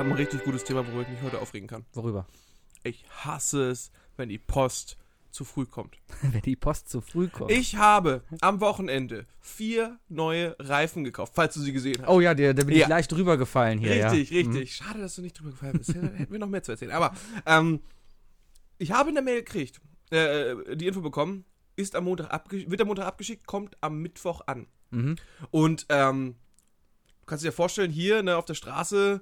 haben ein richtig gutes Thema, worüber ich mich heute aufregen kann. Worüber? Ich hasse es, wenn die Post zu früh kommt. Wenn die Post zu früh kommt. Ich habe am Wochenende vier neue Reifen gekauft, falls du sie gesehen hast. oh ja, da, da bin Ja. ich leicht drüber gefallen hier. richtig, ja. Mhm. richtig. Schade, dass du nicht drüber gefallen bist. Hätten wir noch mehr zu erzählen. Aber ähm, ich habe in der Mail gekriegt, äh, die Info bekommen, ist am Montag wird am Montag abgeschickt, kommt am Mittwoch an. Mhm. Und ähm, du kannst dir vorstellen, hier ne, auf der Straße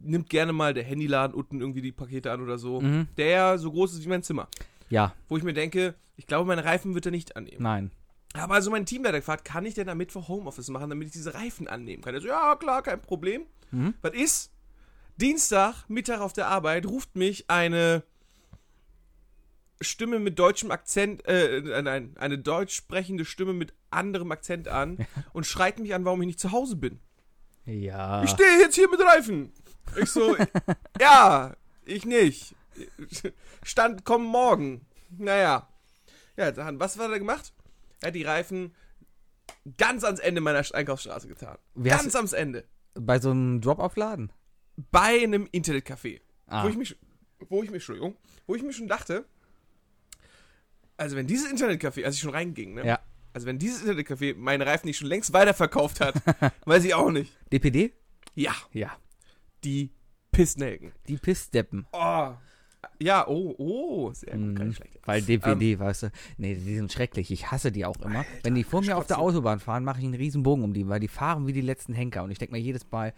nimmt gerne mal der Handyladen unten irgendwie die Pakete an oder so. Mhm. Der so groß ist wie mein Zimmer. Ja, Wo ich mir denke, ich glaube, meine Reifen wird er nicht annehmen. nein. Aber also mein Teamleiter gefragt, kann ich denn am Mittwoch Homeoffice machen, damit ich diese Reifen annehmen kann? Er so, ja, klar, kein Problem. Mhm. Was ist? Dienstag, Mittag auf der Arbeit, ruft mich eine Stimme mit deutschem Akzent, äh, nein, eine deutsch sprechende Stimme mit anderem Akzent an und schreit mich an, warum ich nicht zu Hause bin. Ja. Ich stehe jetzt hier mit Reifen. Ich so, ja, ich nicht. Stand, komm morgen. Naja. Ja, dann, was war da gemacht? Er hat die Reifen ganz ans Ende meiner Einkaufsstraße getan. Wie ganz ans Ende. Bei so einem Drop-Off-Laden? Bei einem Internetcafé. Ah. Wo ich mich, wo ich mich, Entschuldigung, wo ich mir schon dachte, also wenn dieses Internetcafé, als ich schon reinging, ne? Ja. Also wenn dieses Internetcafé meine Reifen nicht schon längst weiterverkauft hat, weiß ich auch nicht. DPD? Ja, Ja. Die Pissnelken. Die Pissdeppen. Oh. Ja, oh, oh, sehr gut, schlechte. Weil DPD, weißt du, nee, die sind schrecklich. Ich hasse die auch immer. Wenn die vor mir auf der. Autobahn fahren, mache ich einen riesen Bogen um die, weil die fahren wie die letzten Henker. Und ich denke mir jedes Mal,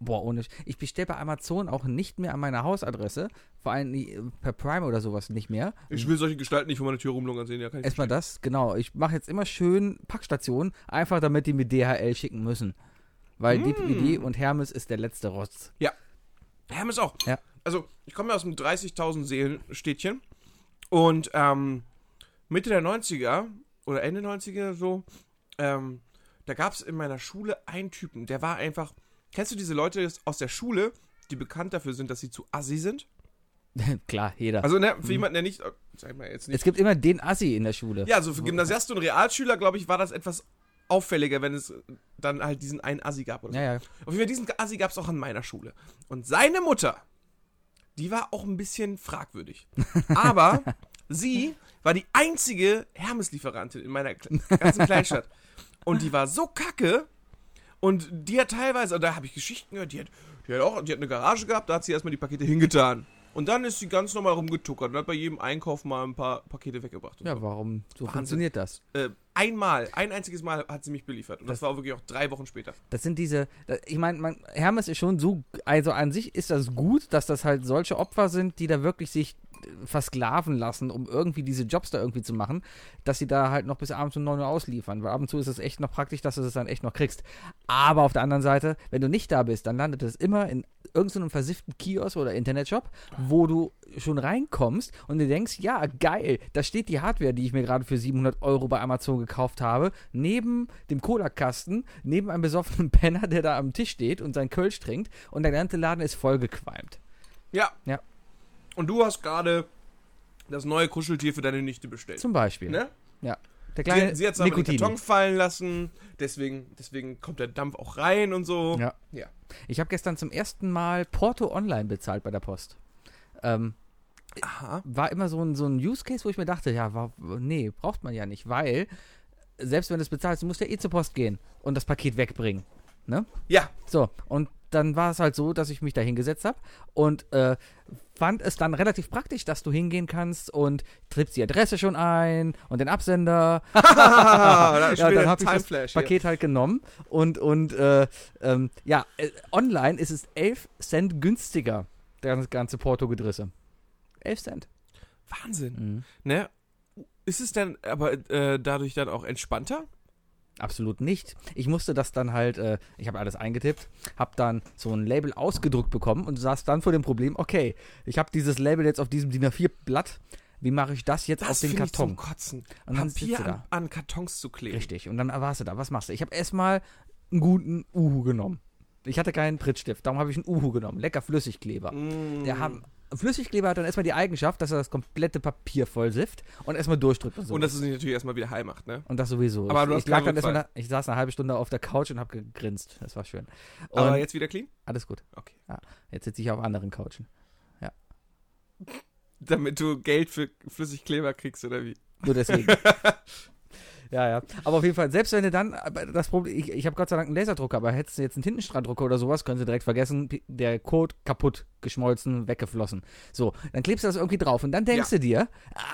boah, ohne. Ich bestelle bei Amazon auch nicht mehr an meiner Hausadresse. Vor allem per Prime oder sowas nicht mehr. Ich will solche Gestalten nicht vor meiner Tür rumlungern sehen, ja, kann ich Erstmal das, genau. Ich mache jetzt immer schön Packstationen, einfach damit die mir DHL schicken müssen. Weil Mm. DPD und Hermes ist der letzte Rotz. Hermes auch. Ja. Also, ich komme ja aus einem 30.000 Seelen-Städtchen und ähm, Mitte der 90er oder Ende 90er so, ähm, da gab es in meiner Schule einen Typen, der war einfach, kennst du diese Leute aus der Schule, die bekannt dafür sind, dass sie zu assi sind? Klar, jeder. Also, ne, für jemanden, der nicht, sag mal jetzt nicht, es gibt immer den Assi in der Schule. Ja, also für Gymnasiasten und Realschüler, glaube ich, war das etwas auffälliger, wenn es dann halt diesen einen Assi gab oder so. ja, ja. Auf jeden Fall, diesen Assi gab es auch an meiner Schule. Und seine Mutter, die war auch ein bisschen fragwürdig. Aber sie war die einzige Hermes-Lieferantin in meiner ganzen Kleinstadt. Und die war so kacke. Und die hat teilweise, da habe ich Geschichten gehört, die hat, die hat auch, die hat eine Garage gehabt, da hat sie erstmal die Pakete hingetan. Und dann ist sie ganz normal rumgetuckert und hat bei jedem Einkauf mal ein paar Pakete weggebracht. Ja, so. warum? So Wahnsinn. funktioniert das. Äh, einmal, ein einziges Mal hat sie mich beliefert. Und das, war auch wirklich auch drei Wochen später. Das sind diese, da- ich meine, Hermes ist schon so, also an sich ist das gut, dass das halt solche Opfer sind, die da wirklich sich versklaven lassen, um irgendwie diese Jobs da irgendwie zu machen, dass sie da halt noch bis abends um 9 Uhr ausliefern. Weil ab und zu ist es echt noch praktisch, dass du es dann echt noch kriegst. Aber auf der anderen Seite, wenn du nicht da bist, dann landet es immer in irgendeinem versifften Kiosk oder Internetshop, wo du schon reinkommst und du denkst, ja, geil, da steht die Hardware, die ich mir gerade für 700 Euro bei Amazon gekauft habe, neben dem Cola-Kasten, neben einem besoffenen Penner, der da am Tisch steht und sein Kölsch trinkt und der ganze Laden ist vollgequalmt. Ja. Ja. Und du hast gerade das neue Kuscheltier für deine Nichte bestellt. Zum Beispiel. Ne? Ja. Der kleine Sie, sie hat es aber den. Karton fallen lassen, deswegen, deswegen kommt der Dampf auch rein und so. Ja. Ja. Ich habe gestern zum ersten Mal Porto online bezahlt bei der Post. Ähm, Aha. war immer so ein, so ein Use Case, wo ich mir dachte, ja, war, nee, braucht man ja nicht, weil selbst wenn du es bezahlst, du musst ja eh zur Post gehen und das Paket wegbringen. Ne? Ja. So, und dann war es halt so, dass ich mich da hingesetzt habe und äh, fand es dann relativ praktisch, dass du hingehen kannst und trippst die Adresse schon ein und den Absender. Ja, dann habe ich das hier. Paket halt genommen und, und äh, ähm, ja, äh, online ist es 11 Cent günstiger, das ganze Porto-Gedrisse. 11 Cent. Wahnsinn. Mhm. Ne? Ist es denn aber äh, dadurch dann auch entspannter? Absolut nicht. Ich musste das dann halt, äh, ich habe alles eingetippt, habe dann so ein Label ausgedruckt bekommen und saß dann vor dem Problem, okay, ich habe dieses Label jetzt auf diesem DIN A4-Blatt, wie mache ich das jetzt auf den finde ich Karton? zum Kotzen. Und Papier an, da. an Kartons zu kleben. Richtig. Und dann warst du da. Was machst du? Ich habe erstmal einen guten Uhu genommen. Ich hatte keinen Prittstift, darum habe ich einen Uhu genommen. Lecker Flüssigkleber. Mm. Der haben Flüssigkleber hat dann erstmal die Eigenschaft, dass er das komplette Papier voll sifft und erstmal durchdrückt und so. Und dass es sich natürlich erstmal wieder heil macht, ne? Und das sowieso. Aber ich, du hast ich, lag keinen dann erstmal ich saß eine halbe Stunde auf der Couch und habe gegrinst. Das war schön. Und Aber jetzt wieder clean? alles gut. Okay. Jetzt sitze ich auf anderen Couchen. Damit du Geld für Flüssigkleber kriegst, oder wie? Nur deswegen. ja, ja. Aber auf jeden Fall, selbst wenn du dann, aber das Problem, ich, ich habe Gott sei Dank einen Laserdrucker, aber hättest du jetzt einen Tintenstrahldrucker oder sowas, können sie direkt vergessen, der Code kaputt, geschmolzen, weggeflossen. So, dann klebst du das irgendwie drauf und dann denkst du dir,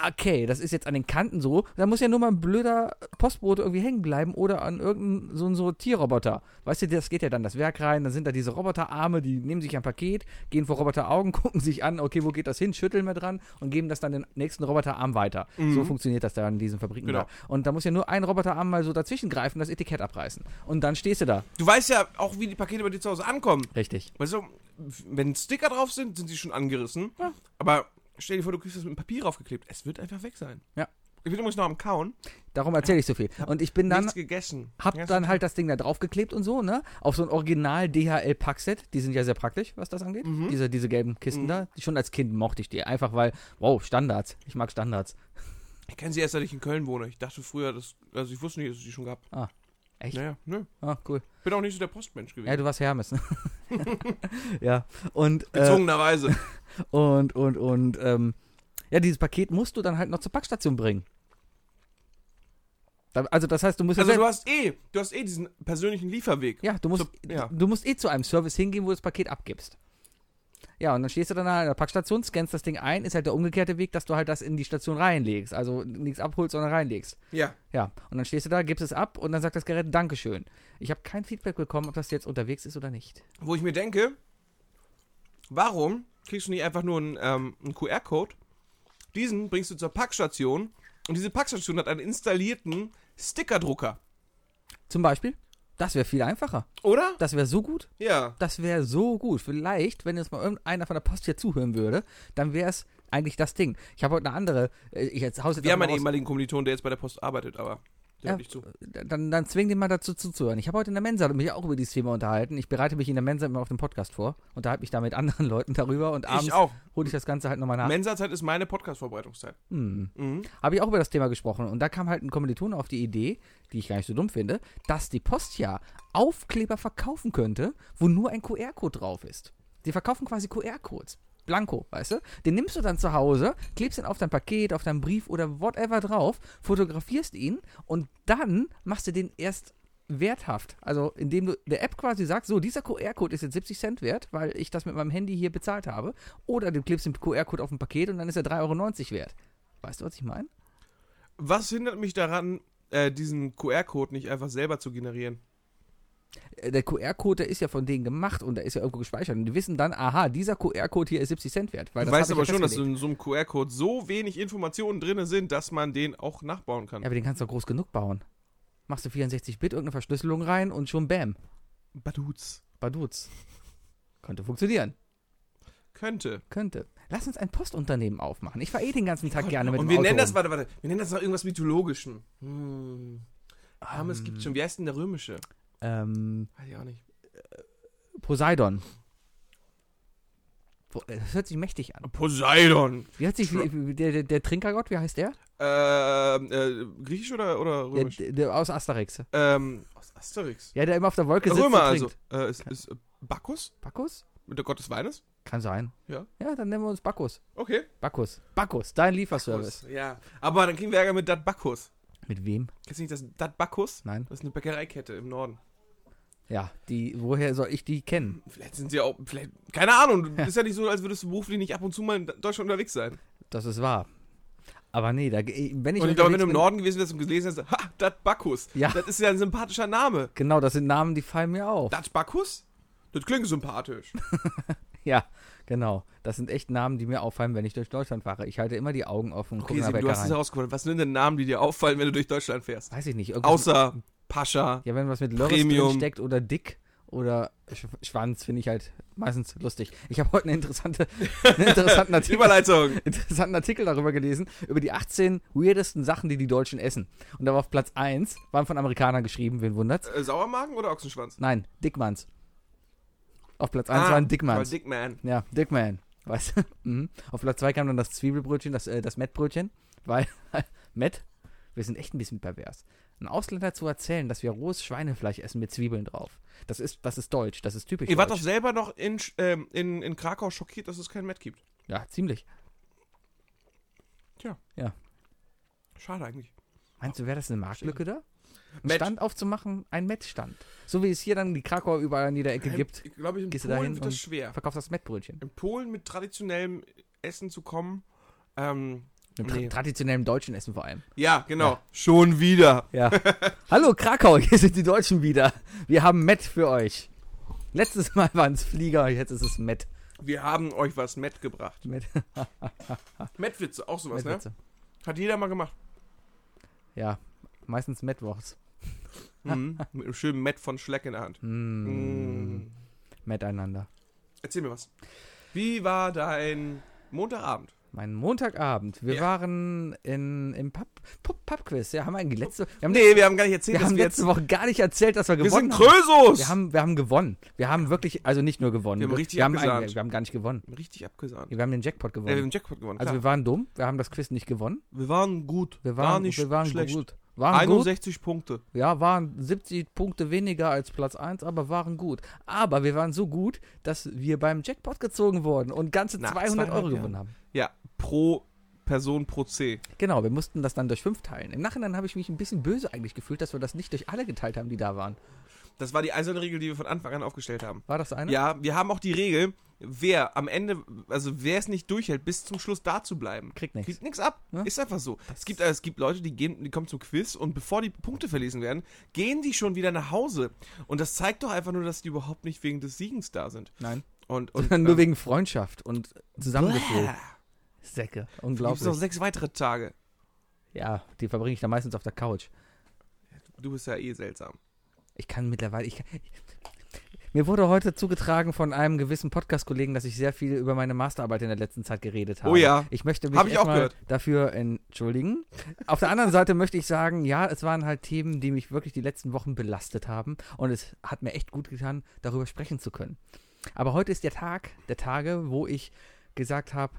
okay, das ist jetzt an den Kanten so, da muss ja nur mal ein blöder Postbote irgendwie hängen bleiben oder an irgendeinen so einen Sortierroboter. Weißt du, das geht ja dann das Werk rein, dann sind da diese Roboterarme, die nehmen sich ein Paket, gehen vor Roboteraugen, gucken sich an, okay, wo geht das hin, schütteln wir dran und geben das dann den nächsten Roboterarm weiter. So funktioniert das da in diesen Fabriken Genau. da. Und da muss ja nur ein Roboterarm mal so dazwischen greifen, das Etikett abreißen. Und dann stehst du da. Du weißt ja auch, wie die Pakete bei dir zu Hause ankommen. Richtig. Weißt du, wenn Sticker drauf sind, sind sie schon angerissen. Aber stell dir vor, du kriegst das mit dem Papier draufgeklebt. Es wird einfach weg sein. Ja. Ich bin übrigens noch am Kauen. Darum erzähle ich so viel. Und ich bin dann, Nichts gegessen. hab Ja, dann halt das Ding da draufgeklebt und so, ne? Auf so ein Original DHL Packset. Die sind ja sehr praktisch, was das angeht. Mhm. Diese, diese gelben Kisten Mhm. da. Schon als Kind mochte ich die. Einfach weil, wow, Standards. Ich mag Standards. Ich kenne sie erst, seit ich in Köln wohne. Ich dachte früher, dass, also ich wusste nicht, dass es die schon gab. Echt? Naja, nö. Ah, cool. Bin auch nicht so der Postmensch Ja, gewesen. du warst Hermes. ne? ja. Und, äh, Gezwungenerweise. und, und, und, ähm, ja, dieses Paket musst du dann halt noch zur Packstation bringen. Also das heißt, du musst Also ja du hast eh, du hast eh diesen persönlichen Lieferweg. ja, du musst, So, ja. du musst eh zu einem Service hingehen, wo du das Paket abgibst. Ja, und dann stehst du dann halt an der Packstation, scannst das Ding ein, ist halt der umgekehrte Weg, dass du halt das in die Station reinlegst. Also nichts abholst, sondern reinlegst. Ja. Ja, und dann stehst du da, gibst es ab und dann sagt das Gerät Dankeschön. Ich habe kein Feedback bekommen, ob das jetzt unterwegs ist oder nicht. Wo ich mir denke, warum kriegst du nicht einfach nur einen, ähm, einen QR-Code? Diesen bringst du zur Packstation und diese Packstation hat einen installierten Stickerdrucker. Zum Beispiel, das wäre viel einfacher. Oder? Das wäre so gut. Ja. Das wäre so gut. Vielleicht, wenn jetzt mal irgendeiner von der Post hier zuhören würde, dann wäre es eigentlich das Ding. Ich habe heute eine andere. äh, Ich jetzt jetzt Wir haben einen mal ehemaligen Kommiliton, der jetzt bei der Post arbeitet, aber der Ja. hört nicht zu. raus. Dann, dann zwing den mal dazu zuzuhören. Ich habe heute in der Mensa mich auch über dieses Thema unterhalten. Ich bereite mich in der Mensa immer auf dem Podcast vor, unterhalte mich da mit anderen Leuten darüber und abends hole ich das Ganze halt nochmal nach. Mensa-Zeit ist meine Podcast-Vorbereitungszeit. Hm. Mhm. Habe ich auch über das Thema gesprochen und da kam halt ein Kommiliton auf die Idee, die ich gar nicht so dumm finde, dass die Post ja Aufkleber verkaufen könnte, wo nur ein QR-Code drauf ist. Die verkaufen quasi QR-Codes. Blanko, weißt du? Den nimmst du dann zu Hause, klebst ihn auf dein Paket, auf deinen Brief oder whatever drauf, fotografierst ihn und dann machst du den erst werthaft. Also indem du der App quasi sagst, so, dieser QR-Code ist jetzt 70 Cent wert, weil ich das mit meinem Handy hier bezahlt habe. Oder du klebst den QR-Code auf ein Paket und dann ist er 3,90 Euro wert. Weißt du, was ich meine? Was hindert mich daran, äh, diesen QR-Code nicht einfach selber zu generieren? Äh, der QR-Code, der ist ja von denen gemacht und der ist ja irgendwo gespeichert. Und die wissen dann, aha, dieser QR-Code hier ist 70 Cent wert. Weil Du weißt aber ja schon, dass in so einem QR-Code so wenig Informationen drin sind, dass man den auch nachbauen kann. Ja, aber den kannst du doch groß genug bauen. Machst du 64-Bit, irgendeine Verschlüsselung rein und schon bam. Baduz. Baduz. Könnte funktionieren. Könnte. Könnte. Lass uns ein Postunternehmen aufmachen. Ich fahre eh den ganzen Tag gerne mit Und dem wir Auto nennen das, warte, warte, wir nennen das noch irgendwas Mythologischem. Hm. Hermes gibt schon. Wie heißt denn der römische? Ähm, Weiß ich auch nicht. Poseidon. Po- äh, Das hört sich mächtig an. Poseidon. Wie hört sich wie, der, der, der Trinkergott, wie heißt der? Ähm, äh, griechisch oder, oder Der, römisch? der, der aus Asterix. ähm, aus Asterix. Ja, der immer auf der Wolke sitzt Römer und also. trinkt. Äh, ist, ist äh, Bacchus? Bacchus? Mit der Gott des Weines? Kann sein. Ja. Ja, dann nennen wir uns Bacchus. Okay. Bacchus. Bacchus, dein Lieferservice. Bacchus, Ja. Aber dann kriegen wir Ärger mit Dat Bacchus. Mit wem? Kennst du nicht das Dat Bacchus? Nein. Das ist eine Bäckereikette im Norden. Ja, die, woher soll ich die kennen? Vielleicht sind sie auch, vielleicht, keine Ahnung, ist ja nicht so, als würdest du beruflich nicht ab und zu mal in Deutschland unterwegs sein. Das ist wahr. Aber nee, da, wenn ich und ich glaube, wenn du im Norden gewesen wärst und gelesen hast, ha, Dat Bacchus. Ja. Das ist ja ein sympathischer Name. Genau, das sind Namen, die fallen mir auf. Dat Bacchus? Das klingt sympathisch. Ja, genau. Das sind echt Namen, die mir auffallen, wenn ich durch Deutschland fahre. Ich halte immer die Augen offen und Okay, Sieben, du hast es herausgefunden. Was sind denn Namen, die dir auffallen, wenn du durch Deutschland fährst? Weiß ich nicht. Außer Pascha. Ja, wenn was mit Lörres Premium. steckt oder dick oder Sch Schwanz, finde ich halt meistens lustig. Ich habe heute eine interessante, einen interessanten Artikel, Überleitung. interessanten Artikel darüber gelesen, über die 18 weirdesten Sachen, die die Deutschen essen. Und da war auf Platz 1, waren von Amerikanern geschrieben, wen wundert's? Äh, Sauermagen oder Ochsenschwanz? Nein, Dickmanns. Auf Platz 1 war ein weil Dickmanns. Dickman. Ja, Dickman. Weißt du? Mhm. Auf Platz 2 kam dann das Zwiebelbrötchen, das, äh, das Mettbrötchen, weil, Mett, wir sind echt ein bisschen pervers. Ein Ausländer zu erzählen, dass wir rohes Schweinefleisch essen mit Zwiebeln drauf. Das ist, das ist deutsch, das ist typisch Ihr wart doch selber noch in, ähm, in, in Krakau schockiert, dass es kein Met gibt. Ja, ziemlich. Schade eigentlich. Meinst du, wäre das eine Marktlücke da? Einen. Stand aufzumachen, ein Mettstand. So wie es hier dann die Krakauer überall in jeder Ecke gibt. Ich glaube, in Gehst Polen hin wird das schwer. Verkaufst das Mettbrötchen. In Polen mit traditionellem Essen zu kommen. Ähm, tra Nee. traditionellem deutschen Essen vor allem. ja, genau. Ja. Schon wieder. Ja. Hallo Krakau, hier sind die Deutschen wieder. Wir haben Met für euch. Letztes Mal waren es Flieger, jetzt ist es Met. Wir haben euch was Met gebracht. Met Metwitze, auch sowas, ne? Metwitze. Hat jeder mal gemacht. Ja, meistens Metwochs. Mhm. Mit einem schönen Met von Schleck in der Hand. Mm. Mm. Miteinander. Erzähl mir was. Wie war dein Montagabend? Mein Montagabend. Wir Ja. waren in, im Pub, Pub, Pubquiz. Ja, haben wir eigentlich letzte, wir haben, Nee, wir haben gar nicht erzählt, wir haben wir letzte jetzt... Woche gar nicht erzählt, dass wir Wir gewonnen sind haben. Krösus! Wir haben, wir haben gewonnen. Wir haben wirklich, also nicht nur gewonnen. Wir haben richtig wir haben, abgesahnt. eigentlich- wir haben gar nicht gewonnen. richtig abgesahnt. Wir haben den Jackpot Ja, wir gewonnen. haben den Jackpot gewonnen, also klar. wir waren dumm. Wir haben das Quiz nicht gewonnen. wir waren gut. Wir War waren, nicht wir waren schlecht. gut. Waren gut. 61 Punkte. Ja, waren 70 Punkte weniger als Platz 1, aber waren gut. Aber wir waren so gut, dass wir beim Jackpot gezogen wurden und ganze Nach 200 zweieinhalb Euro Jahren. gewonnen haben. Ja, pro Person pro C. Genau, wir mussten das dann durch fünf teilen. Im Nachhinein habe ich mich ein bisschen böse eigentlich gefühlt, dass wir das nicht durch alle geteilt haben, die da waren. Das war die eiserne Regel, die wir von Anfang an aufgestellt haben. War das eine? Ja, wir haben auch die Regel, wer am Ende, also wer es nicht durchhält, bis zum Schluss da zu bleiben, Kriegt nichts. kriegt nichts ab. Ja. Ist einfach so. Es gibt, es gibt Leute, die gehen, die kommen zum Quiz und bevor die Punkte verlesen werden, gehen die schon wieder nach Hause. Und das zeigt doch einfach nur, dass die überhaupt nicht wegen des Siegens da sind. Nein. Und, und nur ähm, wegen Freundschaft und Zusammengefühl. Säcke. Gibt es Unglaublich. noch sechs weitere Tage. Ja, die verbringe ich dann meistens auf der Couch. Du bist ja eh seltsam. Ich kann mittlerweile. Ich kann, mir wurde heute zugetragen von einem gewissen Podcast-Kollegen, dass ich sehr viel über meine Masterarbeit in der letzten Zeit geredet habe. Oh ja. Ich möchte mich Hab ich auch gehört. dafür entschuldigen. Auf der anderen Seite möchte ich sagen, ja, es waren halt Themen, die mich wirklich die letzten Wochen belastet haben. Und es hat mir echt gut getan, darüber sprechen zu können. Aber heute ist der Tag der Tage, wo ich gesagt habe,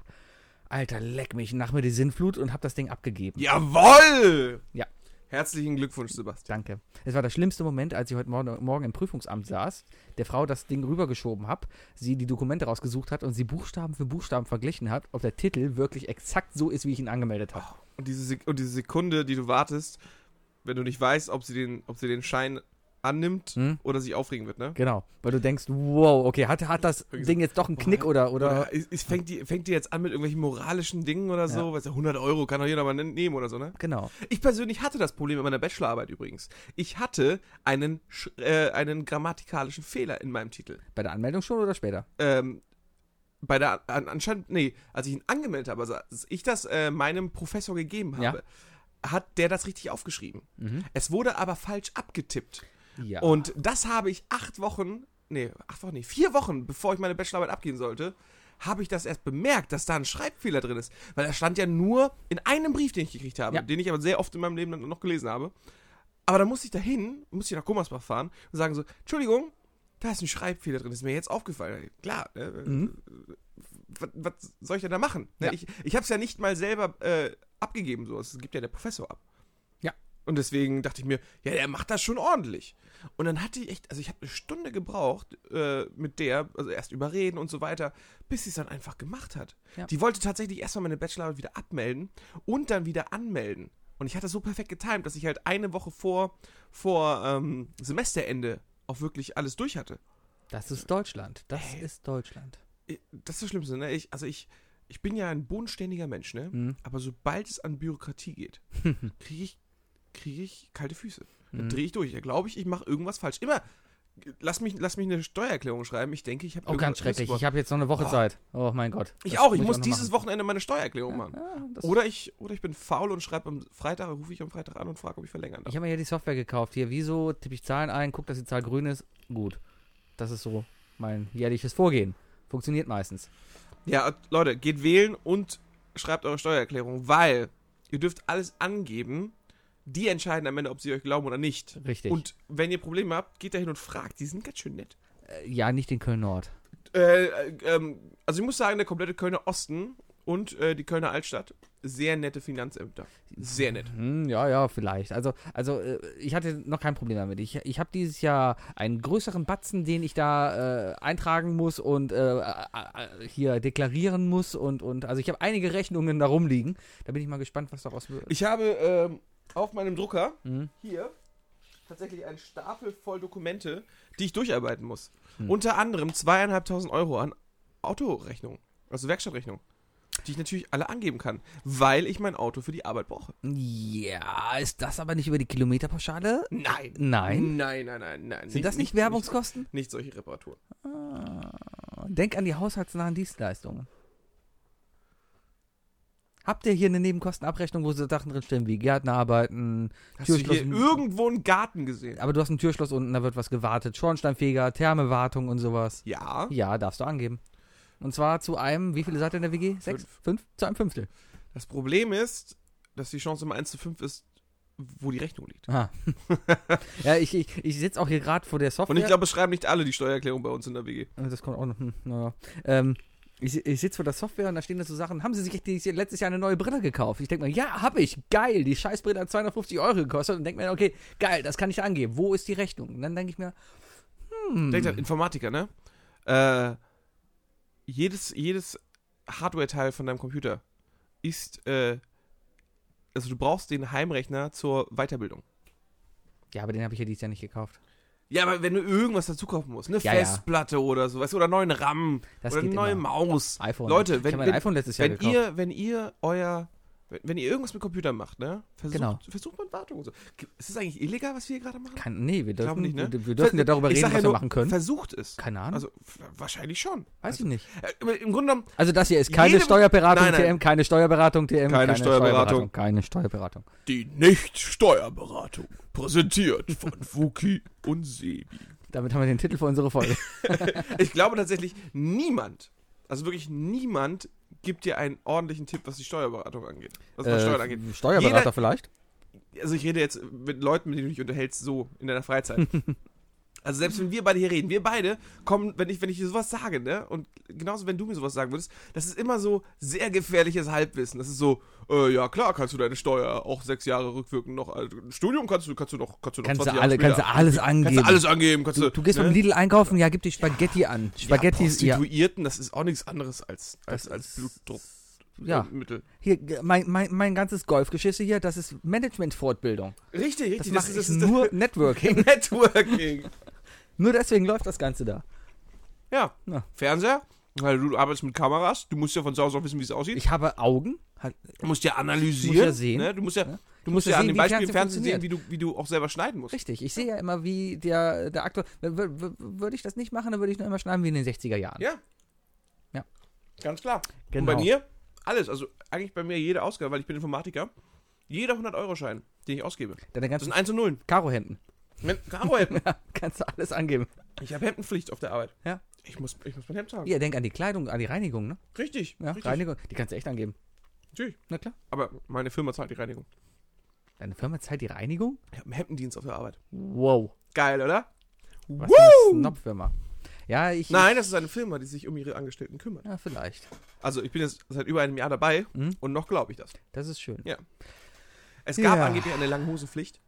Alter, leck mich, nach mir die Sinnflut und habe das Ding abgegeben. Jawoll! Ja. Herzlichen Glückwunsch, Sebastian. Danke. Es war der schlimmste Moment, als ich heute Morgen, morgen im Prüfungsamt saß, der Frau das Ding rübergeschoben habe, sie die Dokumente rausgesucht hat und sie Buchstaben für Buchstaben verglichen hat, ob der Titel wirklich exakt so ist, wie ich ihn angemeldet habe. Und diese, Sek und diese Sekunde, die du wartest, wenn du nicht weißt, ob sie den, ob sie den Schein annimmt Hm? oder sich aufregen wird, ne? Genau, weil du denkst, wow, okay, hat, hat das Ding jetzt doch einen Knick oder, oder, Oder es, es fängt, die, fängt die jetzt an mit irgendwelchen moralischen Dingen oder so? Ja. Weißt du, 100 Euro kann doch jeder mal nehmen oder so, ne? genau. Ich persönlich hatte das Problem in meiner Bachelorarbeit übrigens. Ich hatte einen, äh, einen grammatikalischen Fehler in meinem Titel. Bei der Anmeldung schon oder später? Ähm, bei der, an, anscheinend, nee, als ich ihn angemeldet habe, also als ich das äh, meinem Professor gegeben Ja. habe, hat der das richtig aufgeschrieben. Mhm. Es wurde aber falsch abgetippt. Ja. Und das habe ich acht Wochen, nee, acht Wochen, nee, vier Wochen, bevor ich meine Bachelorarbeit abgeben sollte, habe ich das erst bemerkt, dass da ein Schreibfehler drin ist. Weil da stand ja nur in einem Brief, den ich gekriegt habe, Ja. den ich aber sehr oft in meinem Leben dann noch gelesen habe. Aber da musste ich dahin, musste ich nach Gummersbach fahren und sagen so, Entschuldigung, da ist ein Schreibfehler drin, ist mir jetzt aufgefallen. Klar, äh, Mhm. was, was soll ich denn da machen? Ne, Ja. Ich, ich habe es ja nicht mal selber äh, abgegeben, so. Es gibt ja der Professor ab. Und deswegen dachte ich mir, ja, der macht das schon ordentlich. Und dann hatte ich echt, also ich habe eine Stunde gebraucht äh, mit der, also erst überreden und so weiter, bis sie es dann einfach gemacht hat. Ja. Die wollte tatsächlich erstmal meine Bachelorarbeit wieder abmelden und dann wieder anmelden. Und ich hatte das so perfekt getimt, dass ich halt eine Woche vor, vor ähm, Semesterende auch wirklich alles durch hatte. das ist Deutschland. Das Ey. ist Deutschland. Das ist das Schlimmste, ne? Ich, also ich, ich bin ja ein bodenständiger Mensch, ne? Mhm. Aber sobald es an Bürokratie geht, kriege ich, kriege ich kalte Füße. Dann Mhm. drehe ich durch. Da glaube ich, ich mache irgendwas falsch. Immer, lass mich, lass mich eine Steuererklärung schreiben. Ich denke, ich habe Oh, ganz schrecklich. Ich habe jetzt noch eine Woche Oh. Zeit. Oh mein Gott. Ich Das auch. Ich ich muss noch dieses machen. Wochenende meine Steuererklärung machen. Ja, das- Oder ich, oder ich bin faul und schreibe am Freitag, rufe ich am Freitag an und frage, ob ich verlängern darf. Ich habe mir hier die Software gekauft. Hier, wieso tippe ich Zahlen ein, guck, dass die Zahl grün ist. Gut. Das ist so mein jährliches Vorgehen. Funktioniert meistens. Ja, Leute, geht wählen und schreibt eure Steuererklärung, weil ihr dürft alles angeben. Die entscheiden am Ende, ob sie euch glauben oder nicht. Richtig. Und wenn ihr Probleme habt, geht da hin und fragt. Die sind ganz schön nett. äh, ja, nicht in Köln-Nord. Äh, äh, ähm, also ich muss sagen, der komplette Kölner Osten und äh, die Kölner Altstadt, sehr nette Finanzämter. Sehr nett. Hm, ja, ja, vielleicht. Also, also äh, ich hatte noch kein Problem damit. Ich, ich habe dieses Jahr einen größeren Batzen, den ich da äh, eintragen muss und äh, hier deklarieren muss und, und also ich habe einige Rechnungen da rumliegen. Da bin ich mal gespannt, was daraus wird. Ich habe ähm, auf meinem Drucker Mhm. hier tatsächlich einen Stapel voll Dokumente, die ich durcharbeiten muss. Hm. Unter anderem zweieinhalbtausend Euro an Autorechnung, also Werkstattrechnung, die ich natürlich alle angeben kann, weil ich mein Auto für die Arbeit brauche. Ja, ist das aber nicht über die Kilometerpauschale? Nein. Nein. Nein, nein, nein, nein. Sind das nicht Werbungskosten? Nicht, nicht solche Reparaturen. Ah, denk an die haushaltsnahen Dienstleistungen. Habt ihr hier eine Nebenkostenabrechnung, wo so Sachen drinstehen wie Gärtnerarbeiten, Hast du Türschloss? hier irgendwo einen Garten gesehen? aber du hast ein Türschloss unten, da wird was gewartet. Schornsteinfeger, Thermewartung und sowas. Ja. Ja, darfst du angeben. Und zwar zu einem, wie viele seid ihr in der WG? Sechs? Fünf? Zu einem Fünftel. Das Problem ist, dass die Chance immer 1 zu 5 ist, wo die Rechnung liegt. Aha. ja, ich, ich, ich sitze auch hier gerade vor der Software. Und ich glaube, es schreiben nicht alle die Steuererklärung bei uns in der WG. Äh, Das kommt auch noch. Hm, naja. Ähm, ich, ich sitze vor der Software und da stehen da so Sachen. Haben Sie sich letztes Jahr eine neue Brille gekauft? Ich denke mir, ja, habe ich. Geil. Die Scheißbrille hat 250 Euro gekostet. Und denke mir, okay, geil, das kann ich angeben. Wo ist die Rechnung? Und dann denke ich mir, hm. Denkt an Informatiker, ne? Äh, jedes, jedes Hardware-Teil von deinem Computer ist, äh, also du brauchst den Heimrechner zur Weiterbildung. Ja, aber den habe ich ja dieses Jahr nicht gekauft. Ja, aber wenn du irgendwas dazu kaufen musst, eine Ja, ja. Festplatte oder so, weißt du, oder einen neuen RAM Das oder eine neue immer. Maus. iPhone. Leute, wenn, wenn, wenn ihr, wenn ihr euer, wenn, wenn ihr irgendwas mit Computern macht, ne, versucht, Genau. versucht man Wartung und so. Ist das eigentlich illegal, was wir hier gerade machen? Kann, nee, wir dürfen, nicht, ne? wir, wir dürfen ja darüber reden, sag was ja wir nur, machen können. Versucht es. Keine Ahnung. Also wahrscheinlich schon. Weiß also, ich nicht. Äh, Im Grunde genommen, Also das hier ist keine Jedem- Steuerberatung Nein, nein. TM, keine Steuerberatung TM, Keine Steuerberatung. keine Steuerberatung. die Nicht-Steuerberatung. Präsentiert von Fuki und Sebi. Damit haben wir den Titel für unsere Folge. Ich glaube tatsächlich, niemand, also wirklich niemand, gibt dir einen ordentlichen Tipp, was die Steuerberatung angeht. Was was Steuern angeht. Äh, Steuerberater Jeder- vielleicht? Also ich rede jetzt mit Leuten, mit denen du dich unterhältst, so in deiner Freizeit. Also selbst wenn wir beide hier reden, wir beide kommen, wenn ich, wenn ich dir sowas sage, ne? Und genauso wenn du mir sowas sagen würdest, das ist immer so sehr gefährliches Halbwissen. Das ist so, äh, ja klar, kannst du deine Steuer auch sechs Jahre rückwirkend noch, also, Studium kannst du, kannst du noch, kannst du noch Kannst du 20 Jahre alle, kannst du alles angeben. kannst du alles angeben, kannst du, Du, du gehst ne? beim Lidl einkaufen, ja, gib die Spaghetti an. Spaghetti ja, ist ja, Prostituierten, das ist auch nichts anderes als, als, Das als Blutdruckmittel. ja. Hier, g- mein, mein, mein ganzes Golfgeschichte hier, das ist Management-Fortbildung. Richtig, richtig. Das mache ich nur Networking. Networking. Nur deswegen läuft das Ganze da. Ja. Ja. Fernseher, weil du arbeitest mit Kameras, du musst ja von zu Hause auch wissen, wie es aussieht. Ich habe Augen. Du musst ja analysieren. Muss ja sehen. Ne? Du musst ja, Ja. du musst ja ja an sehen, dem Beispiel im Fernsehen sehen, wie du, wie du auch selber schneiden musst. Richtig, ich sehe ja immer, wie der, der Aktor. Würde ich das nicht machen, dann würde ich nur immer schneiden wie in den 60er Jahren. Ja. Ja. Ganz klar. Genau. Und bei mir alles. Also eigentlich bei mir jede Ausgabe, weil ich bin Informatiker. Jeder 100-Euro-Schein, den ich ausgebe. Deine Das sind ganzen 1 und 0. Karo-Hemden. Karo-Hemden. Ja, kannst du alles angeben. Ich habe Hemdenpflicht auf der Arbeit. Ja. Ich muss, ich muss mein Hemd tragen. Ja, denk an die Kleidung, an die Reinigung, ne? Richtig. Ja, richtig. Reinigung, die kannst du echt angeben. Natürlich. Na klar. Aber meine Firma zahlt die Reinigung. Deine Firma zahlt die Reinigung? Ich habe einen Hemdendienst auf der Arbeit. Wow. Geil, oder? Was für eine Snob-Firma. Ja, ich. Nein, das ist eine Firma, die sich um ihre Angestellten kümmert. Ja, vielleicht. Also ich bin jetzt seit über einem Jahr dabei Mhm. und noch glaube ich das. Das ist schön. Es gab Ja. angeblich eine Langhosenpflicht.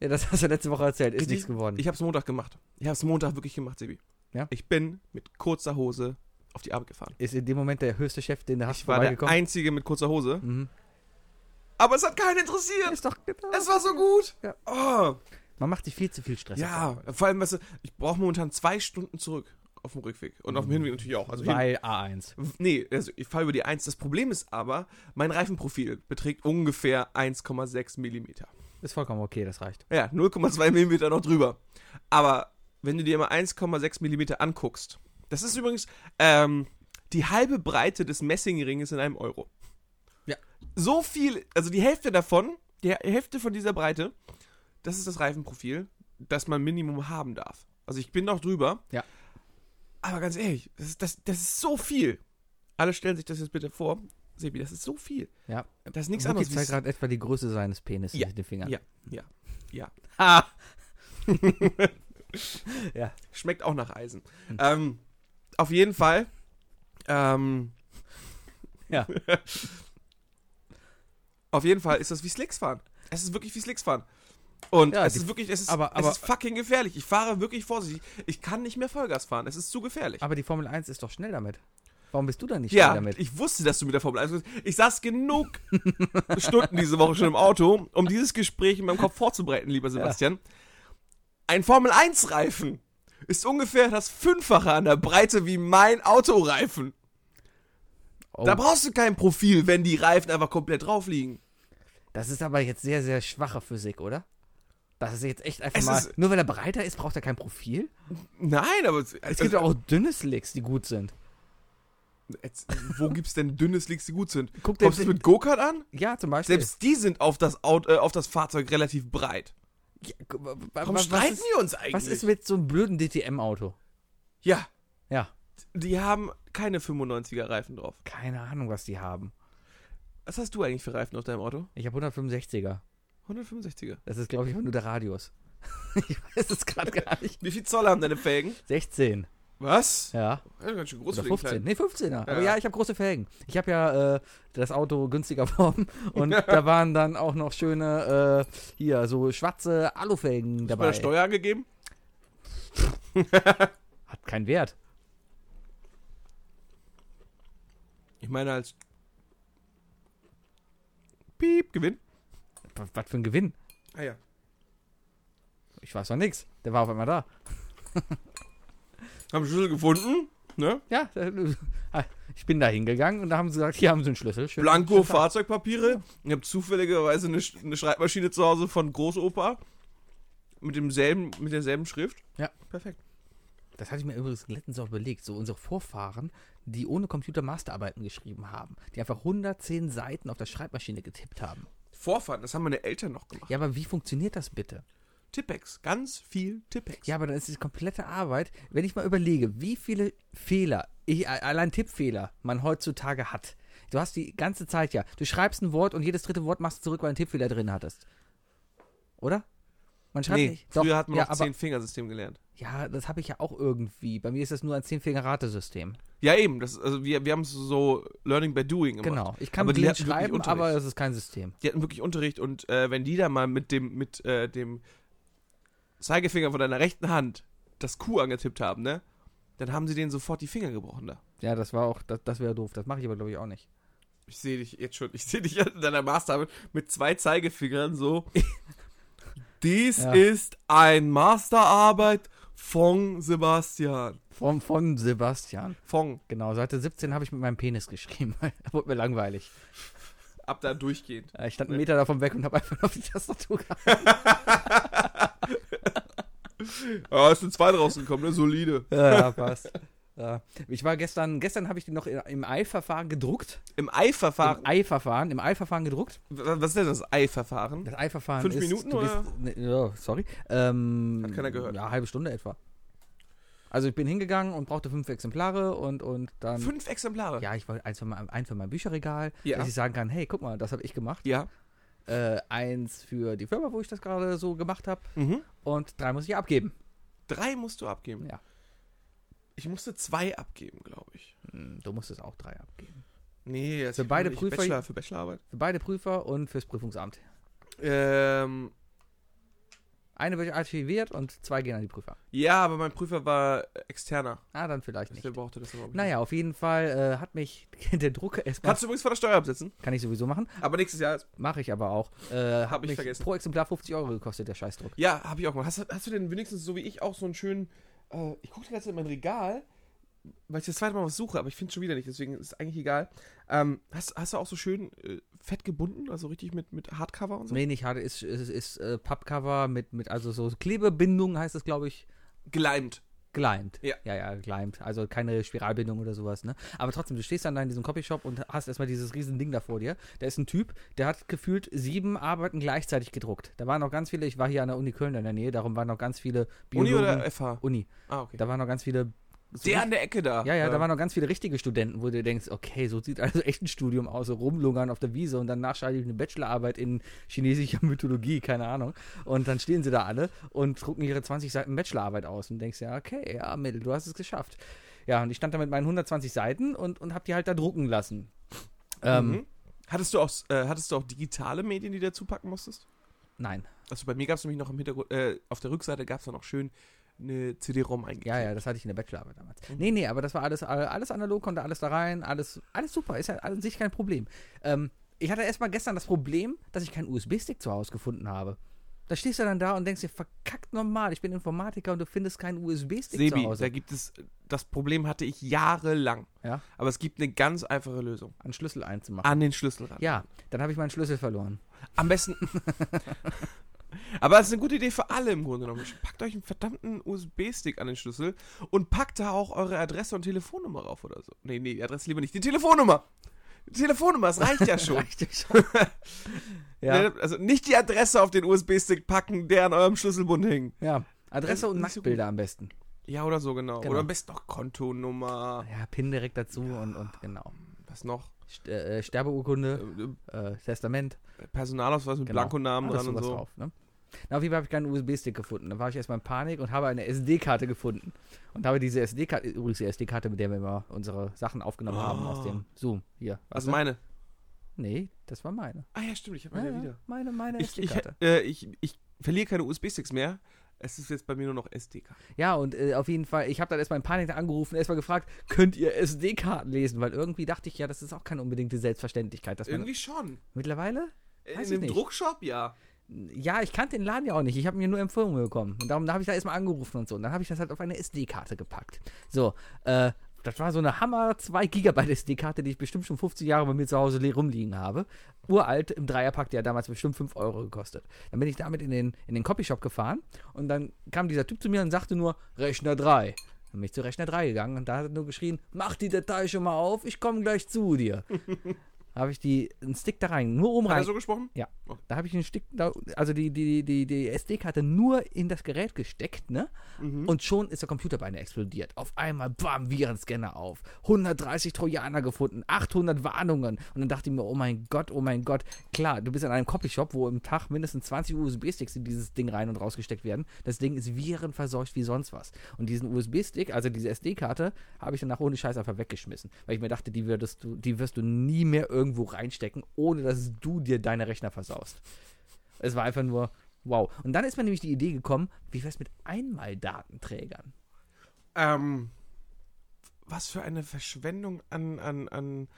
Ja, das hast du letzte Woche erzählt. Ist nichts geworden. Ich habe es Montag gemacht. Ich habe es Montag wirklich gemacht, Sebi. Ja? Ich bin mit kurzer Hose auf die Arbeit gefahren. ist in dem Moment der höchste Chef, den du hast, Ich war der? Einzige mit kurzer Hose. Mhm. Aber es hat keinen interessiert. Ist doch genau. Es war so gut. Ja. Oh. Man macht sich viel zu viel Stress. Ja, vor allem, weißt du, ich brauche momentan zwei Stunden zurück auf dem Rückweg. Und auf dem Hinweg natürlich auch. Also Weil A1. Nee, also ich fahre über die 1. Das Problem ist aber, mein Reifenprofil beträgt ungefähr 1,6 Millimeter. Ist vollkommen okay, das reicht. Ja, 0,2 Millimeter noch drüber. Aber wenn du dir mal 1,6 Millimeter anguckst, das ist übrigens ähm, die halbe Breite des Messingringes in einem Euro. Ja. So viel, also die Hälfte davon, die Hälfte von dieser Breite, das ist das Reifenprofil, das man Minimum haben darf. Also ich bin noch drüber. Ja. Aber ganz ehrlich, das das, das ist so viel. Alle stellen sich das jetzt bitte vor. Sebi, das ist so viel. Ja. Das ist nichts Wookie anderes. zeigt wie- gerade etwa die Größe seines Penis Ja, mit den Fingern. ja, ja, ja. Ha! ja. Schmeckt auch nach Eisen. Hm. Ähm, auf jeden Fall. Ähm, Ja. auf jeden Fall ist das wie Slicks fahren. Es ist wirklich wie Slicks fahren. Und Ja, es ist wirklich, es ist, aber- es aber- ist fucking gefährlich. Ich fahre wirklich vorsichtig. Ich kann nicht mehr Vollgas fahren. Es ist zu gefährlich. Aber die Formel 1 ist doch schnell damit. Warum bist du dann nicht ja, damit? ich wusste, dass du mit der Formel 1 bist. Ich saß genug Stunden diese Woche schon im Auto, um dieses Gespräch in meinem Kopf vorzubereiten, lieber Sebastian. Ein Formel 1 Reifen ist ungefähr das Fünffache an der Breite wie mein Autoreifen. Oh, Da brauchst du kein Profil, wenn die Reifen einfach komplett drauf liegen. das ist aber jetzt sehr, sehr schwache Physik, oder? Das ist jetzt echt einfach Es mal. nur weil er breiter ist, braucht er kein Profil? Nein, aber es, Es gibt ja auch dünne Slicks, die gut sind. Jetzt, wo gibt's denn dünne Slicks, die gut sind? Guck Kommst du dir- mit Go-Kart an? Ja, zum Beispiel. Selbst die sind auf das, Auto, äh, auf das Fahrzeug relativ breit. Ja, Warum streiten ist, wir uns eigentlich? Was ist mit so einem blöden DTM-Auto? ja, Ja, die haben keine 95er Reifen drauf. keine Ahnung, was die haben. Was hast du eigentlich für Reifen auf deinem Auto? Ich habe 165er. 165er. Das ist, glaube ich, nur der Radius. ich weiß es gerade gar nicht. Wie viel Zoll haben deine Felgen? 16, Was? ja. Ja, ganz schön groß Oder für den 15. Kleinen. Nee, 15er. Aber Ja. ja, ich habe große Felgen. Ich habe ja äh, das Auto günstiger erworben und da waren dann auch noch schöne, äh, hier, so schwarze Alufelgen Hast du dabei. Steuer angegeben? Hat keinen Wert. Ich meine als Piep, Gewinn. Was, was für ein Gewinn? Ah ja. Ich weiß noch nichts. Der war auf einmal da. Haben Schlüssel gefunden, ne? Ja, äh, ich bin da hingegangen und da haben sie gesagt, hier haben sie einen Schlüssel. Schön, Blanko schön. Fahrzeugpapiere. Ich habe zufälligerweise eine, eine Schreibmaschine zu Hause von Großopa. Mit demselben, mit derselben Schrift. Ja. Perfekt. Das hatte ich mir übrigens letztens auch überlegt. So unsere Vorfahren, die ohne Computer Masterarbeiten geschrieben haben. Die einfach 110 Seiten auf der Schreibmaschine getippt haben. Vorfahren, das haben meine Eltern noch gemacht. Ja, aber wie funktioniert das bitte? Tippex, ganz viel Tippex. Ja, aber dann ist die komplette Arbeit, wenn ich mal überlege, wie viele Fehler, ich, allein Tippfehler, man heutzutage hat. Du hast die ganze Zeit ja, du schreibst ein Wort und jedes dritte Wort machst du zurück, weil du einen Tippfehler drin hattest. Oder? Man schreibt nee, nicht. früher hat man ja, noch Zehn-Fingersystem gelernt. ja, das habe ich ja auch irgendwie. Bei mir ist das nur ein Zehn-Finger-Ratesystem. Ja, eben. Das, also wir, wir haben es so Learning by Doing gemacht. Genau. Ich kann Aber blind schreiben, aber es ist kein System. Die hatten wirklich Unterricht und äh, wenn die da mal mit dem, mit äh, dem Zeigefinger von deiner rechten Hand das Q angetippt haben, ne? Dann haben sie denen sofort die Finger gebrochen da. Ja, das war auch, das, das wäre doof. Das mache ich aber, glaube ich, auch nicht. Ich sehe dich jetzt schon, ich sehe dich in deiner Masterarbeit mit zwei Zeigefingern so. Dies Ja. ist ein Masterarbeit von Sebastian. Von, von Sebastian. Von. Genau, Seite 17 habe ich mit meinem Penis geschrieben. wurde mir langweilig. Ab da durchgehend. Ich stand einen Meter davon weg und habe einfach auf die Tastatur Ja, ist eine 2 rausgekommen, ne? Solide. Ja, ja, passt. Ja. Ich war gestern, gestern habe ich die noch im Ei-Verfahren gedruckt. Im Ei-Verfahren. Im Ei-Verfahren, im Ei-Verfahren gedruckt. Was ist denn das Ei-Verfahren? Das Ei-Verfahren Fünf ist... Minuten, oder? ne, ja, sorry. Ähm, Hat keiner gehört. Ja, halbe Stunde etwa. Also ich bin hingegangen und brauchte fünf Exemplare und, und dann... Fünf Exemplare. Ja, ich wollte eins für mein, ein für mein Bücherregal, Ja. dass ich sagen kann, hey, guck mal, das habe ich gemacht. Ja. Äh, eins für die Firma, wo ich das gerade so gemacht habe. Mhm. Und drei muss ich abgeben. Drei musst du abgeben. Ja. Ich musste zwei abgeben, glaube ich. Hm, Du musstest auch drei abgeben. Nee, das Für beide Prüfer- Bachelor, für Bachelorarbeit. Für beide Prüfer und fürs Prüfungsamt. Ähm, Eine wird archiviert und zwei gehen an die Prüfer. ja, aber mein Prüfer war externer. Ah, dann vielleicht nicht. Der brauchte das überhaupt nicht. Naja, auf jeden Fall äh, hat mich der Drucker erstmal. Kannst du übrigens von der Steuer absetzen. Kann ich sowieso machen. Aber nächstes Jahr. Mache ich aber auch. Äh, Hab ich vergessen. pro Exemplar 50 Euro gekostet, der Scheißdruck. ja, habe ich auch mal. Hast, hast du denn wenigstens so wie ich auch so einen schönen. Äh, ich gucke die ganze Zeit in mein Regal, weil ich das zweite Mal was suche, aber ich finde es schon wieder nicht, deswegen ist es eigentlich egal. Ähm, hast, hast du auch so schön äh, fett gebunden, also richtig mit, mit Hardcover und so? Nee, nicht hart, ist, ist, ist äh, Pappcover mit, mit, also so Klebebindung heißt es, glaube ich. Geleimt. Geleimt. Ja. Ja, ja, geleimt. Also keine Spiralbindung oder sowas, ne? Aber trotzdem, du stehst dann da in diesem Copyshop und hast erstmal dieses riesen Ding da vor dir. Da ist ein Typ, der hat gefühlt sieben Arbeiten gleichzeitig gedruckt. Da waren noch ganz viele, ich war hier an der Uni Köln in der Nähe, darum waren noch ganz viele Uni Biologen. oder FH? Uni. Ah, okay. Da waren noch ganz viele. So Der an der Ecke da. Ja, ja, da Ähm, waren noch ganz viele richtige Studenten, wo du denkst, okay, so sieht also echt ein Studium aus, so rumlungern auf der Wiese und danach schreibe ich eine Bachelorarbeit in chinesischer Mythologie, keine Ahnung. Und dann stehen sie da alle und drucken ihre 20 Seiten Bachelorarbeit aus und denkst ja, okay, ja, Mittel, du hast es geschafft. Ja, und ich stand da mit meinen 120 Seiten und, und habe die halt da drucken lassen. Ähm, Mhm. Hattest du auch, äh, hattest du auch digitale Medien, die du dazu packen musstest? Nein. Also bei mir gab es nämlich noch im Hintergrund, äh, auf der Rückseite gab es noch schön eine CD-ROM eingeklebt. Ja, ja, das hatte ich in der Bachelorarbeit damals. Mhm. Nee, nee, aber das war alles, alles analog, konnte alles da rein, alles, alles super, ist ja an sich kein Problem. Ähm, ich hatte erstmal gestern das Problem, dass ich keinen USB-Stick zu Hause gefunden habe. Da stehst du dann da und denkst dir, verkackt normal, ich bin Informatiker und du findest keinen USB-Stick zu Hause. da gibt es, das Problem hatte ich jahrelang. Ja. Aber es gibt eine ganz einfache Lösung. Einen Schlüssel einzumachen. An den Schlüssel ran. Ja, dann habe ich meinen Schlüssel verloren. Am besten. Aber es ist eine gute Idee für alle im Grunde genommen. Packt euch einen verdammten USB-Stick an den Schlüssel und packt da auch eure Adresse und Telefonnummer rauf oder so. Nee, nee, die Adresse lieber nicht. Die Telefonnummer! Die Telefonnummer, das reicht ja schon. Reicht ja schon. ja, Ne? Also nicht die Adresse auf den USB-Stick packen, der an eurem Schlüsselbund hängt. ja. Adresse und Nacktbilder am besten. Ja, oder so, genau. Genau. Oder am besten noch Kontonummer. Ja, Pin direkt dazu und, und genau. Was noch? St äh, Sterbeurkunde, Äh, äh, Testament. Personalausweis mit Genau. Blankonamen dran und so. drauf, ne? Na, auf jeden Fall habe ich keinen USB-Stick gefunden. Da war ich erstmal in Panik und habe eine SD-Karte gefunden. Und habe diese SD-Karte, übrigens die SD-Karte, mit der wir immer unsere Sachen aufgenommen haben aus Ah. dem Zoom. Hier. Was du? meine? Nee, das war meine. Ah ja, stimmt, ich habe meine ja, wieder. meine, meine Ich, ich, SD-Karte. äh, ich, ich verliere keine USB-Sticks mehr. Es ist jetzt bei mir nur noch SD-Karte. Ja, und äh, auf jeden Fall, ich habe dann erstmal in Panik angerufen, erstmal gefragt, könnt ihr SD-Karten lesen? Weil irgendwie dachte ich ja, das ist auch keine unbedingte Selbstverständlichkeit. Dass man Irgendwie schon. mittlerweile? In Weiß ich dem. Druckshop, ja. Ja, ich kannte den Laden ja auch nicht. Ich habe mir nur Empfehlungen bekommen. Und darum da habe ich da erstmal angerufen und so. Und dann habe ich das halt auf eine SD-Karte gepackt. So, äh, das war so eine Hammer 2 Gigabyte SD-Karte, die ich bestimmt schon 50 Jahre bei mir zu Hause rumliegen habe. Uralt im Dreierpack, die hat damals bestimmt 5 Euro gekostet. Dann bin ich damit in den, in den Copyshop gefahren und dann kam dieser Typ zu mir und sagte nur, Rechner 3. Dann bin ich zu Rechner 3 gegangen und da hat er nur geschrien, mach die Datei schon mal auf, ich komme gleich zu dir. Habe ich die, einen Stick da rein, nur oben Hat rein. er so gesprochen? Da habe ich einen Stick, da, also die, die, die, die SD-Karte nur in das Gerät gesteckt, ne? Mhm. Und schon ist der Computer bei mir explodiert. Auf einmal, bam, Virenscanner auf. 130 Trojaner gefunden, 800 Warnungen. Und dann dachte ich mir, oh mein Gott, oh mein Gott. Klar, du bist in einem Copyshop, wo im Tag mindestens 20 USB-Sticks in dieses Ding rein und rausgesteckt werden. Das Ding ist virenverseucht wie sonst was. Und diesen USB-Stick, also diese SD-Karte, habe ich danach ohne Scheiß einfach weggeschmissen. Weil ich mir dachte, die, würdest du, die wirst du nie mehr irgendwo reinstecken, ohne dass du dir deine Rechner versaust. Es war einfach nur wow. Und dann ist mir nämlich die Idee gekommen, wie wär's mit Einmaldatenträgern? Ähm, was für eine Verschwendung an, an, an,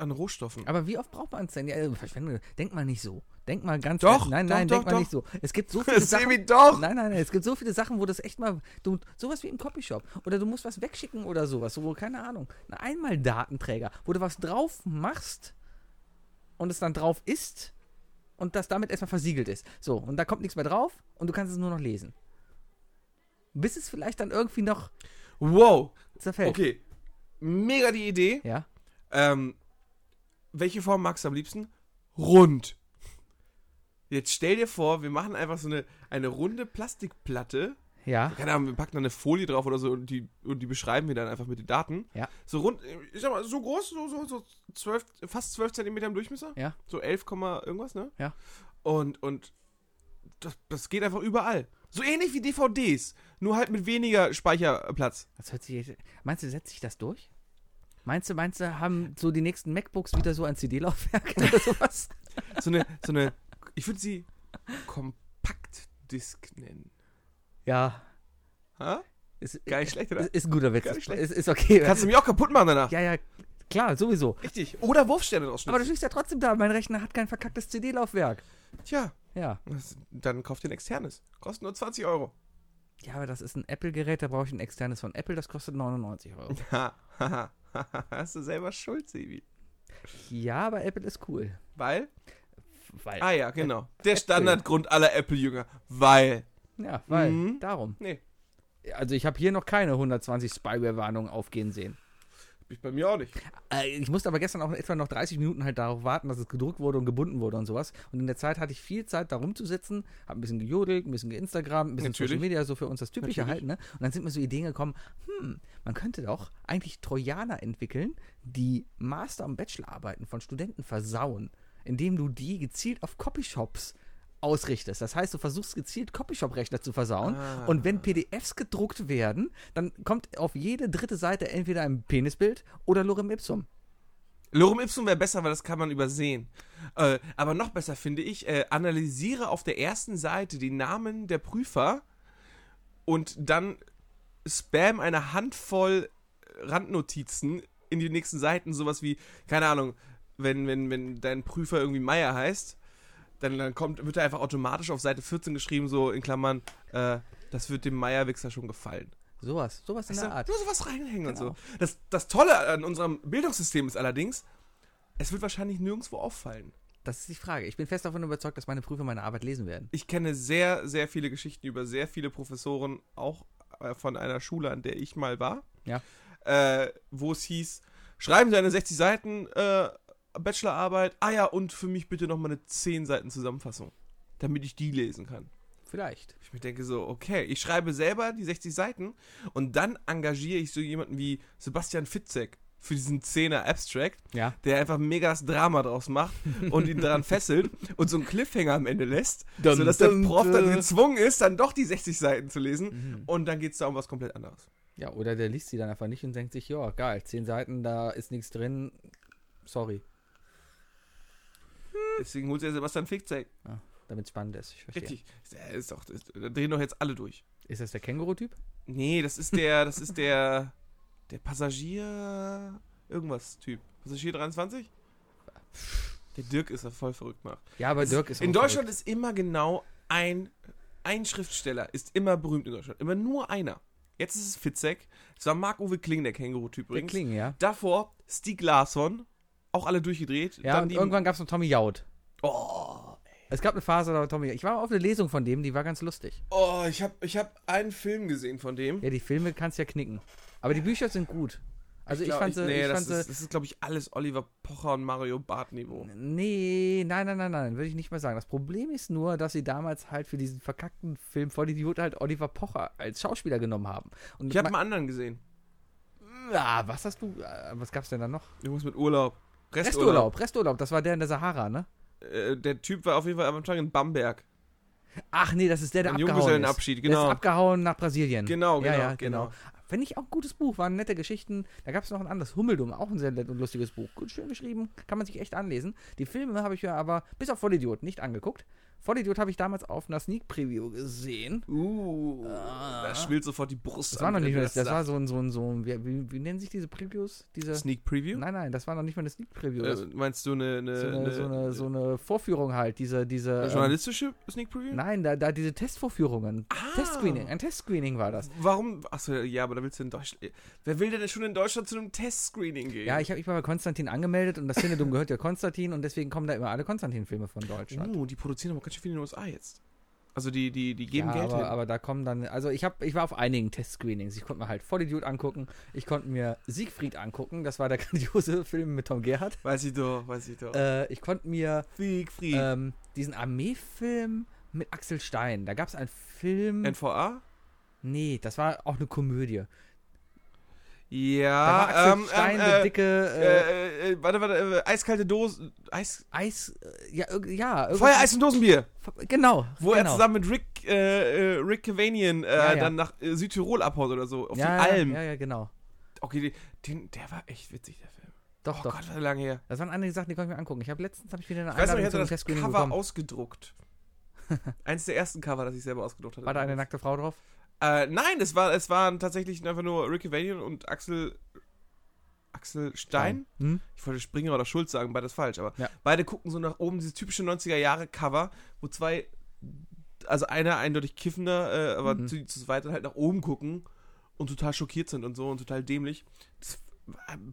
an Rohstoffen. Aber wie oft braucht man es denn? Ja, Verschwendung. Denk mal nicht so. Denk mal ganz Doch, Nein, doch, nein, doch, denk mal doch. nicht so. Es gibt so viele Sachen. Sebi, doch! Nein, nein, nein. Es gibt so viele Sachen, wo das echt mal. Du, sowas wie im Copyshop. Oder du musst was wegschicken oder sowas. So, keine Ahnung. Ein Einmaldatenträger, wo du was drauf machst und es dann drauf ist und das damit erstmal versiegelt ist. So, und da kommt nichts mehr drauf und du kannst es nur noch lesen. Bis es vielleicht dann irgendwie noch Wow. zerfällt. Okay. Mega die Idee. Ja. Ähm, welche Form magst du am liebsten? Rund. Jetzt stell dir vor, wir machen einfach so eine, eine runde Plastikplatte. Ja. Keine Ahnung, wir packen da eine Folie drauf oder so und die, und die beschreiben wir dann einfach mit den Daten. Ja. So rund, ich sag mal, so groß, so, so, so 12, fast 12 Zentimeter im Durchmesser. Ja. So 11, Komma irgendwas, ne? Ja. Und, und das, das geht einfach überall. So ähnlich wie DVDs, nur halt mit weniger Speicherplatz. Das hört sich. Meinst du, setzt sich das durch? Meinst du, meinst du, haben so die nächsten MacBooks wieder so ein CD-Laufwerk oder sowas? So eine, so eine, ich würde sie Kompaktdisk nennen. Ja. Ha? Ist, Gar nicht schlecht, oder? Ist, ist ein guter Witz. Gar nicht Ist, schlecht. ist, ist okay. Kannst du mich auch kaputt machen danach. ja, ja, klar, sowieso. Richtig. Oder Wurfsterne draus Aber du stehst ja trotzdem da. Mein Rechner hat kein verkacktes CD-Laufwerk. Tja, Ja. das, dann kauft ihr ein externes. Kostet nur 20 Euro. Ja, aber das ist ein Apple-Gerät, da brauche ich ein externes von Apple, das kostet 99 Euro. Ha, haha, Hast du selber Schuld, Sebi. ja, aber Apple ist cool. Weil? Weil. Ah ja, genau. Der Äpfel. Standardgrund aller Apple-Jünger. Weil. Ja, weil. Mhm. Darum. Nee, Also, ich habe hier noch keine 120 Spyware-Warnungen aufgehen sehen. Ich bei mir auch nicht. Äh, ich musste aber gestern auch etwa noch 30 Minuten halt darauf warten, dass es gedruckt wurde und gebunden wurde und sowas. Und in der Zeit hatte ich viel Zeit, da rumzusitzen, habe ein bisschen gejodelt, ein bisschen geinstagrammt, ein bisschen Natürlich. Social Media, so für uns das Typische Natürlich. halt, ne? Und dann sind mir so Ideen gekommen, hm, man könnte doch eigentlich Trojaner entwickeln, die Master- und Bachelorarbeiten von Studenten versauen, indem du die gezielt auf Copyshops ausrichtest. Das heißt, du versuchst gezielt Copyshop-Rechner zu versauen. Ah. Und wenn PDFs gedruckt werden, dann kommt auf jede dritte Seite entweder ein Penisbild oder Lorem Ipsum. Lorem Ipsum wäre besser, weil das kann man übersehen. Äh, aber noch besser finde ich, äh, analysiere auf der ersten Seite die Namen der Prüfer und dann spam eine Handvoll Randnotizen in die nächsten Seiten, sowas wie, keine Ahnung, wenn, wenn, wenn dein Prüfer irgendwie Meier heißt, dann, dann kommt, wird er einfach automatisch auf Seite 14 geschrieben, so in Klammern, äh, das wird dem Meierwichser schon gefallen. Sowas, sowas in Weißt der Art. Nur sowas reinhängen und Genau. so. Das, das Tolle an unserem Bildungssystem ist allerdings, es wird wahrscheinlich nirgendwo auffallen. Das ist die Frage. Ich bin fest davon überzeugt, dass meine Prüfer meine Arbeit lesen werden. Ich kenne sehr, sehr viele Geschichten über sehr viele Professoren, auch äh, von einer Schule, an der ich mal war. Ja. Äh, wo es hieß, schreiben Sie eine 60 Seiten äh, Bachelorarbeit. Ah ja, und für mich bitte nochmal eine 10 Seiten Zusammenfassung, damit ich die lesen kann. Vielleicht. Ich mir denke so, okay, ich schreibe selber die 60 Seiten und dann engagiere ich so jemanden wie Sebastian Fitzek für diesen 10er Abstract, Ja. der einfach mega das Drama draus macht und ihn daran fesselt und so einen Cliffhanger am Ende lässt, Dun, sodass der dun, Prof dann gezwungen ist, dann doch die 60 Seiten zu lesen Mhm. und dann geht es da um was komplett anderes. Ja, oder der liest sie dann einfach nicht und denkt sich, ja, geil, zehn Seiten, da ist nichts drin. Sorry, Deswegen holt er Sebastian Fitzek. damit es spannend ist. Ich verstehe. Richtig. Der ist doch, das, da drehen doch jetzt alle durch. Ist das der Känguru-Typ? Nee, das ist der, das ist der, der Passagier, irgendwas Typ. Passagier 23? Der Dirk ist da voll verrückt nach. Ja, aber Es- Dirk ist In Deutschland ist immer genau ein, ein Schriftsteller, ist immer berühmt in Deutschland. Immer nur einer. Jetzt ist es Fitzek. Es war Marc-Uwe Kling, der Känguru-Typ verrückt. Der übrigens. Kling, ja. Davor Stieg Larsson, auch alle durchgedreht. Ja, und irgendwann gab es noch Tommy Jaud. Oh, Es gab eine Phase, da war Tommy. Ich war auf eine Lesung von dem, die war ganz lustig. oh ich habe ich hab einen Film gesehen von dem. Ja, die Filme kannst ja knicken. Aber die Bücher sind gut. Also ich, glaub, fand sie. nee, ich das, fand sie ist, das ist, glaube ich, alles Oliver Pocher und Mario Barth Niveau. Nee, nein, nein, nein, nein, würde ich nicht mal sagen. Das Problem ist nur, dass sie damals halt für diesen verkackten Film vor die halt Oliver Pocher als Schauspieler genommen haben. Und Ich habe einen anderen gesehen. Ah, was hast du, äh, was gab's denn da noch? Irgendwas mit Urlaub. Resturlaub, Resturlaub, das war der in der Sahara, ne? Äh, der Typ war auf jeden Fall am Anfang in Bamberg. Ach nee, das ist der, der Ein abgehauen ist. Junggesellenabschied, Der genau. ist abgehauen nach Brasilien. Genau, ja, genau, ja, genau. genau. Finde ich auch ein gutes Buch, waren nette Geschichten. Da gab es noch ein anderes, Hummeldum, auch ein sehr nett und lustiges Buch. Gut, schön geschrieben, kann man sich echt anlesen. Die Filme habe ich mir aber, bis auf Vollidiot, nicht angeguckt. Vollidiot habe ich damals auf einer Sneak Preview gesehen. Uh, Ah. da schwillt sofort die Brust Das war noch nicht das, das war so ein, so ein, so ein, wie, wie, wie nennen sich diese Previews? Diese, Sneak Preview? nein, nein, das war noch nicht mal eine Sneak Preview. Äh, meinst du eine, eine, so, eine, so, eine, so eine Vorführung halt, diese, diese. eine ähm, journalistische Sneak Preview? Nein, da, da diese Testvorführungen. Ah. Testscreening, ein Testscreening war das. Warum? Achso, ja, aber da willst du in Deutschland. Wer will denn schon in Deutschland zu einem Testscreening gehen? Ja, ich habe mich mal bei Konstantin angemeldet und das Cinedom gehört ja Konstantin und deswegen kommen da immer alle Konstantin-Filme von Deutschland. Oh, die produzieren aber ganz schön viel in den USA jetzt. Also die, die, die geben ja, Geld aber, hin. aber da kommen dann, also ich hab, ich war auf einigen Testscreenings. Ich konnte mir halt Vollidiot angucken, ich konnte mir Siegfried angucken, das war der grandiose Film mit Tom Gerhardt. weiß ich doch, weiß ich doch. Äh, ich konnte mir Siegfried. ähm, diesen Armeefilm mit Axel Stein, da gab es einen Film, NVA? nee, das war auch eine Komödie. Da war Ja, ähm, Stein, ähm, äh, dicke äh, äh, äh, warte, warte, äh, eiskalte Dose, Eis, Eis, äh, ja, ja, Feuer, Eis und Dosenbier, Genau, wo genau. er zusammen mit Rick, äh, äh, Rick Cavanian äh, Ja, ja. dann nach äh, Südtirol abhaut oder so, auf ja, die Alm. Ja, ja, genau. Okay, den, der war echt witzig, der Film. Doch, oh doch. Gott, war lange her. Das waren einige Sachen, die konnte ich mir angucken. Ich habe letztens hab ich wieder eine Ich weiß noch, ich Einladung hatte das Cover bekommen. ausgedruckt. Eins der ersten Cover, das ich selber ausgedruckt hatte. War da eine nackte Frau drauf? Äh, nein, es, war, es waren tatsächlich einfach nur Rick Cavanian und Axel. Axel Stein? Hm? Ich wollte Springer oder Schulz sagen, beides falsch, aber Ja. beide gucken so nach oben, dieses typische 90er-Jahre-Cover, wo zwei, also einer eindeutig kiffender, äh, aber Mhm. zu, zu zweit halt nach oben gucken und total schockiert sind und so und total dämlich.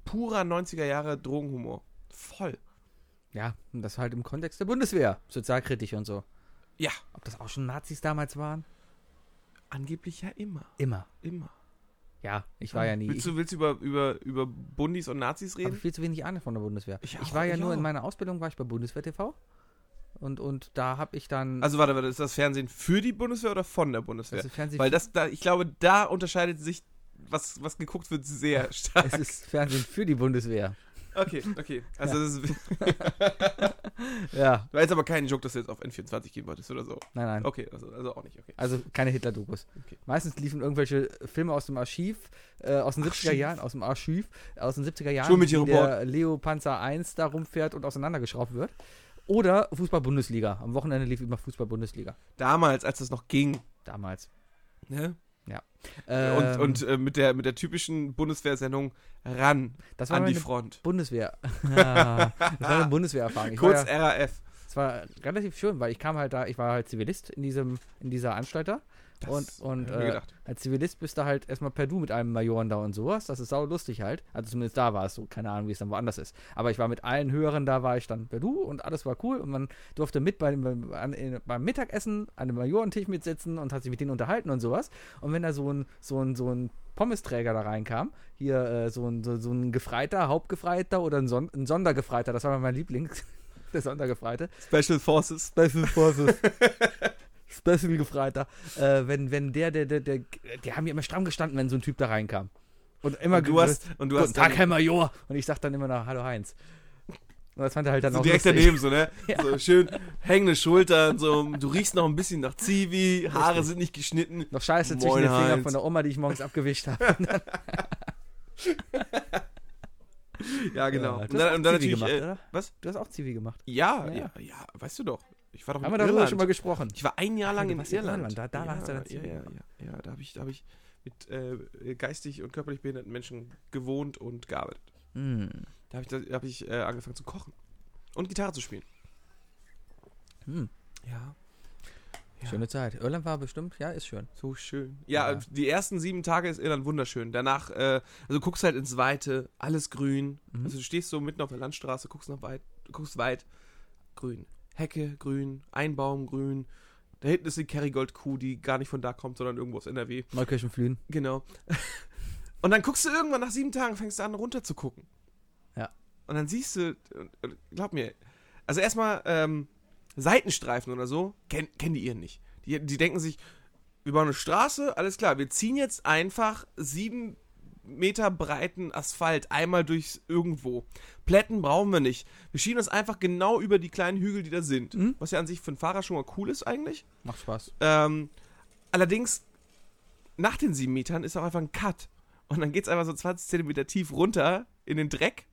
Purer 90er-Jahre Drogenhumor. Voll. Ja, und das halt im Kontext der Bundeswehr. Sozialkritisch und so. Ja. Ob das auch schon Nazis damals waren? Angeblich ja immer. Immer. Immer. Ja, ich war ja nie. Willst Ich du, willst du über, über, über Bundis und Nazis habe reden? viel zu wenig Ahnung von der Bundeswehr. Ich Ich, war ja ich nur auch. in meiner Ausbildung, war ich bei Bundeswehr TV. Und, und da habe ich dann. Also warte, warte, ist das Fernsehen für die Bundeswehr oder von der Bundeswehr? also Fernsehen, Weil das, da, ich glaube, da unterscheidet sich, was, was geguckt wird, sehr stark. es ist Fernsehen für die Bundeswehr. Okay, okay. Also das ist, Ja, War jetzt aber kein Joke, dass du jetzt auf N24 gehen wolltest oder so. nein, nein. Okay, also, also auch nicht, okay. Also keine Hitler-Dokus. Okay. Meistens liefen irgendwelche Filme aus dem Archiv, äh, aus den 70er Archiv. Jahren, aus dem Archiv, aus den 70er Jahren, Schulmädchen wie der Leo Panzer 1 da rumfährt und auseinandergeschraubt wird. Oder Fußball-Bundesliga. Am Wochenende lief immer Fußball-Bundesliga. Damals, als es noch ging, Damals. ne? Ähm, und und äh, mit, der, mit der typischen Bundeswehrsendung ran das war an die Front. Bundeswehr. Das war eine Bundeswehrerfahrung. Ich war Kurz ja, RAF. es war relativ schön, weil ich kam halt da, ich war halt Zivilist in diesem, in dieser Anstalt da. Das Und- und, äh. Als Zivilist bist du halt erstmal per Du mit einem Majoren da und sowas. Das ist sau lustig halt. Also zumindest da war es so. Keine Ahnung, wie es dann woanders ist. Aber ich war mit allen Höheren da, war ich dann per Du und alles war cool. Und man durfte mit an, in, beim Mittagessen an dem Majorentisch mitsitzen und hat sich mit denen unterhalten und sowas. Und wenn da so ein, so ein, so ein Pommesträger da reinkam, hier äh, so, ein, so, so ein Gefreiter, Hauptgefreiter oder ein, Son ein Sondergefreiter, das war mein Liebling, der Sondergefreite. Special Forces. Special Forces. Special Gefreiter. Äh, wenn, wenn der, der, der, der, die haben ja immer stramm gestanden, wenn so ein Typ da reinkam. Und immer Und du hast, und du hast Tag, Herr Major. Und ich sag dann immer noch, hallo Heinz. Und das fand er halt dann so auch direkt lustig. daneben, so, ne? Ja. So schön hängende Schultern, so, du riechst noch ein bisschen nach Zivi, Haare Richtig. sind nicht geschnitten. Noch Scheiße Moin, zwischen den Fingern Heinz. von der Oma, die ich morgens abgewischt habe. Ja, genau. Ja, und dann, und dann natürlich, gemacht, äh, was? Du hast auch Zivi gemacht. Ja, Ja. ja, ja, weißt du doch. Ich war doch Haben wir in darüber Irland. schon mal gesprochen? Ich war ein Jahr Ach, lang du in Irland. Irland, da- da ja, hast du dann ja, ja, ja, da habe ich, da hab ich mit äh, geistig und körperlich behinderten Menschen gewohnt und gearbeitet. Hm. Da habe ich, da hab ich äh, angefangen zu kochen und Gitarre zu spielen. Hm. Ja. Ja. Schöne Zeit. Irland war bestimmt, ja, ist schön. So schön. Ja, Ja. die ersten sieben Tage ist Irland wunderschön. Danach, äh, also du guckst halt ins Weite, alles grün. Mhm. Also du stehst so mitten auf der Landstraße, guckst nach weit, guckst weit, grün. Hecke, grün, ein Baum, grün. Da hinten ist die Kerrygold-Kuh, die gar nicht von da kommt, sondern irgendwo aus NRW. Neukirchenflühen. Genau. Und dann guckst du irgendwann nach sieben Tagen, fängst du an runter zu gucken. Ja. Und dann siehst du, glaub mir, also erstmal ähm, Seitenstreifen oder so, kennen kenn die ihren nicht. Die, die denken sich, wir bauen eine Straße, alles klar, wir ziehen jetzt einfach sieben Meter breiten Asphalt einmal durchs irgendwo. Plätten brauchen wir nicht. Wir schieben das einfach genau über die kleinen Hügel, die da sind. Mhm. Was ja an sich für einen Fahrer schon mal cool ist eigentlich. Macht Spaß. Ähm, allerdings, nach den sieben Metern ist auch einfach ein Cut. Und dann geht es einfach so 20 Zentimeter tief runter in den Dreck.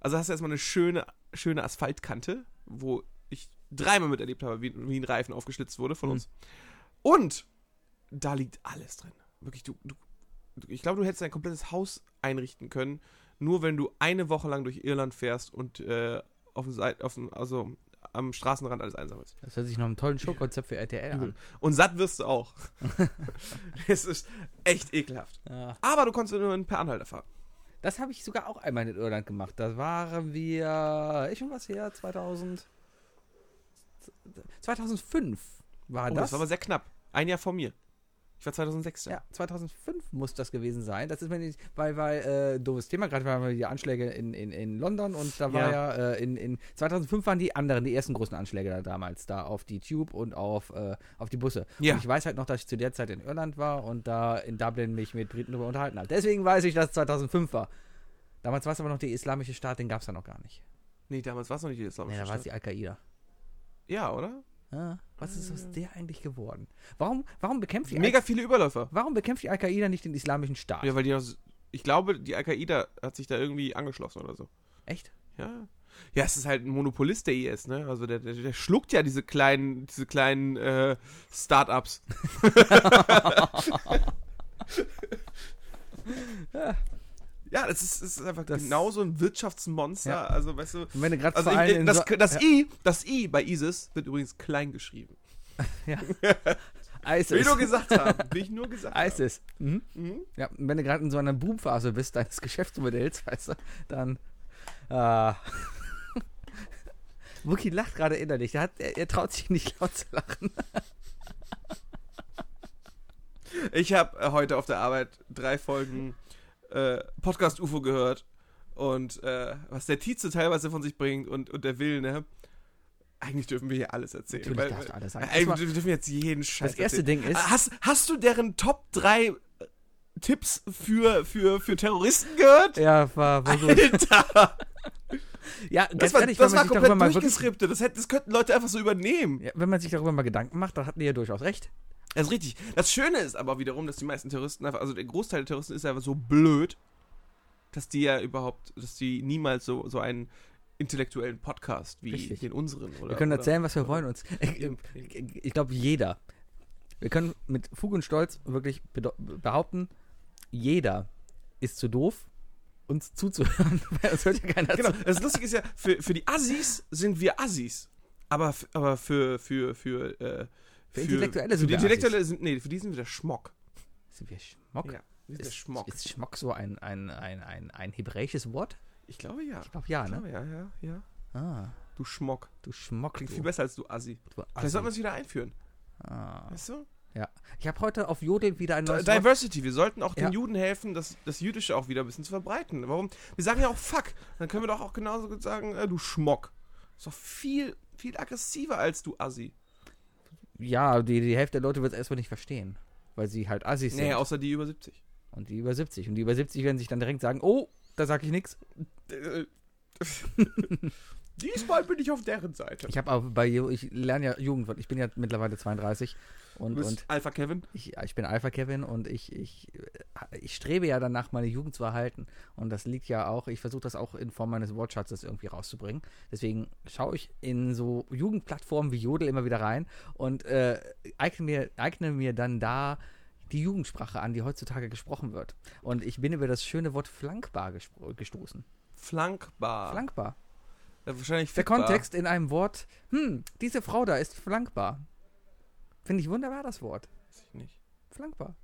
Also hast du erstmal eine schöne, schöne Asphaltkante, wo ich dreimal miterlebt habe, wie, wie ein Reifen aufgeschlitzt wurde von Mhm. uns. Und da liegt alles drin. Wirklich, du du- ich glaube, du hättest dein komplettes Haus einrichten können, nur wenn du eine Woche lang durch Irland fährst und äh, auf dem Seit, auf dem, also am Straßenrand alles einsammelst. Das hört sich nach einem tollen Showkonzept für RTL an. Und satt wirst du auch. es ist echt ekelhaft. Ja. Aber du konntest nur per Anhalter fahren. Das habe ich sogar auch einmal in Irland gemacht. Da waren wir, ist schon was her, 2000, 2005 war Oh, das. das war aber sehr knapp. Ein Jahr vor mir. Ich war 2006 da. ja, 2005 muss das gewesen sein. Das ist mir nicht, weil, weil, äh, doofes Thema, gerade waren wir die Anschläge in, in, in London und da war ja, Ja. äh, in, in 2005 waren die anderen, die ersten großen Anschläge da damals, da auf die Tube und auf, äh, auf die Busse. Ja. Und ich weiß halt noch, dass ich zu der Zeit in Irland war und da in Dublin mich mit Briten darüber unterhalten habe. Deswegen weiß ich, dass es 2005 war. Damals war es aber noch der islamische Staat, den gab es da noch gar nicht. Nee, damals war es noch nicht die Nee, islamische da war es Staat. die Al-Qaida. Ja, oder? Ah, was ist aus der eigentlich geworden? Warum, warum bekämpft die Mega viele Überläufer. Warum bekämpft die Al-Qaida nicht den islamischen Staat? Ja, weil die ich glaube, die Al-Qaida hat sich da irgendwie angeschlossen oder so. Echt? Ja. Ja, es ist halt ein Monopolist der IS, ne? Also der, der, der schluckt ja diese kleinen, diese kleinen äh, Start-ups. ja, das ist, das ist einfach Das- genauso ein Wirtschaftsmonster. Ja. Also, weißt du, Und wenn du gerade Also das, so- das, ja, I, das I bei ISIS wird übrigens klein geschrieben. ISIS. Will ich nur gesagt haben. Will ich nur gesagt haben. ISIS. Mhm. Mhm. Ja, und wenn du gerade in so einer Boomphase bist deines Geschäftsmodells, weißt du, dann. Äh, Wookie lacht gerade innerlich. Er, hat, er, er traut sich nicht laut zu lachen. Ich habe äh, heute auf der Arbeit drei Folgen äh, Podcast UFO gehört und äh, was der Tietze teilweise von sich bringt und, und der Will, ne? Eigentlich dürfen wir hier alles erzählen. Natürlich darfst du alles sagen. Äh, wir dürfen jetzt jeden Scheiß Das erste erzählen. Ding ist. Hast, hast du deren Top 3 Tipps für, für, für Terroristen gehört? Ja, war, war gut. Alter! Ja, Das war, ehrlich, das war komplett durchgeskriptet. Das, hätte, das könnten Leute einfach so übernehmen. ja, wenn man sich darüber mal Gedanken macht, dann hatten die ja durchaus recht. Das ist richtig. Das Schöne ist aber wiederum, dass die meisten Terroristen einfach, also der Großteil der Terroristen ist einfach so blöd, dass die ja überhaupt, dass die niemals so, so einen intellektuellen Podcast wie Richtig. den unseren oder Wir können oder, erzählen, was wir wollen uns. Ich, glaube, jeder. Wir können mit Fug und Stolz wirklich behaupten, jeder ist zu doof, uns zuzuhören, weil uns hört ja keiner Genau, zu. das Lustige ist ja, für, für die Assis sind wir Assis. Aber, aber für, für, für, äh, Für Intellektuelle für sind die wir Intellektuelle sind, nee, für die sind wir der Schmock. Sind wir Schmock? Ja, wir sind der Ist, Schmock. ist Schmock so ein, ein, ein, ein, ein hebräisches Wort? Ich glaube ja. Ich glaube ja, Ich ne? glaube, ja, ja, ja. Ah, Du Schmock. du Schmock. Klingt du, viel besser als du Assi. du Vielleicht Assi. sollten wir es wieder einführen. ah, Weißt du? ja. Ich habe heute auf Jodel wieder ein neues Wort. Diversity. Wir sollten auch den Ja. Juden helfen, das, das Jüdische auch wieder ein bisschen zu verbreiten. Warum? Wir sagen ja auch Fuck. Dann können wir doch auch genauso gut sagen, äh, du Schmock. Ist doch viel, viel aggressiver als du Assi. Ja, die, die Hälfte der Leute wird es erstmal nicht verstehen, weil sie halt Assis sind. Nee, außer die über 70. Und die über 70. Und die über 70 werden sich dann direkt sagen, oh, da sag ich nichts. Diesmal bin ich auf deren Seite. Ich habe aber bei, ich lerne ja Jugendwort. Ich bin ja mittlerweile 32 und, Du bist und Alpha Kevin. ich, ich bin Alpha Kevin und ich, ich, ich strebe ja danach, meine Jugend zu erhalten. Und das liegt ja auch, ich versuche das auch in Form meines Wortschatzes irgendwie rauszubringen. Deswegen schaue ich in so Jugendplattformen wie Jodel immer wieder rein und äh, eigne, mir, eigne mir dann da die Jugendsprache an, die heutzutage gesprochen wird. Und ich bin über das schöne Wort flankbar gestoßen. Flankbar. Flankbar. Äh, wahrscheinlich Der. Kontext in einem Wort, hm, diese Frau da ist flankbar. Finde ich wunderbar, das Wort. Weiß ich nicht. Flankbar.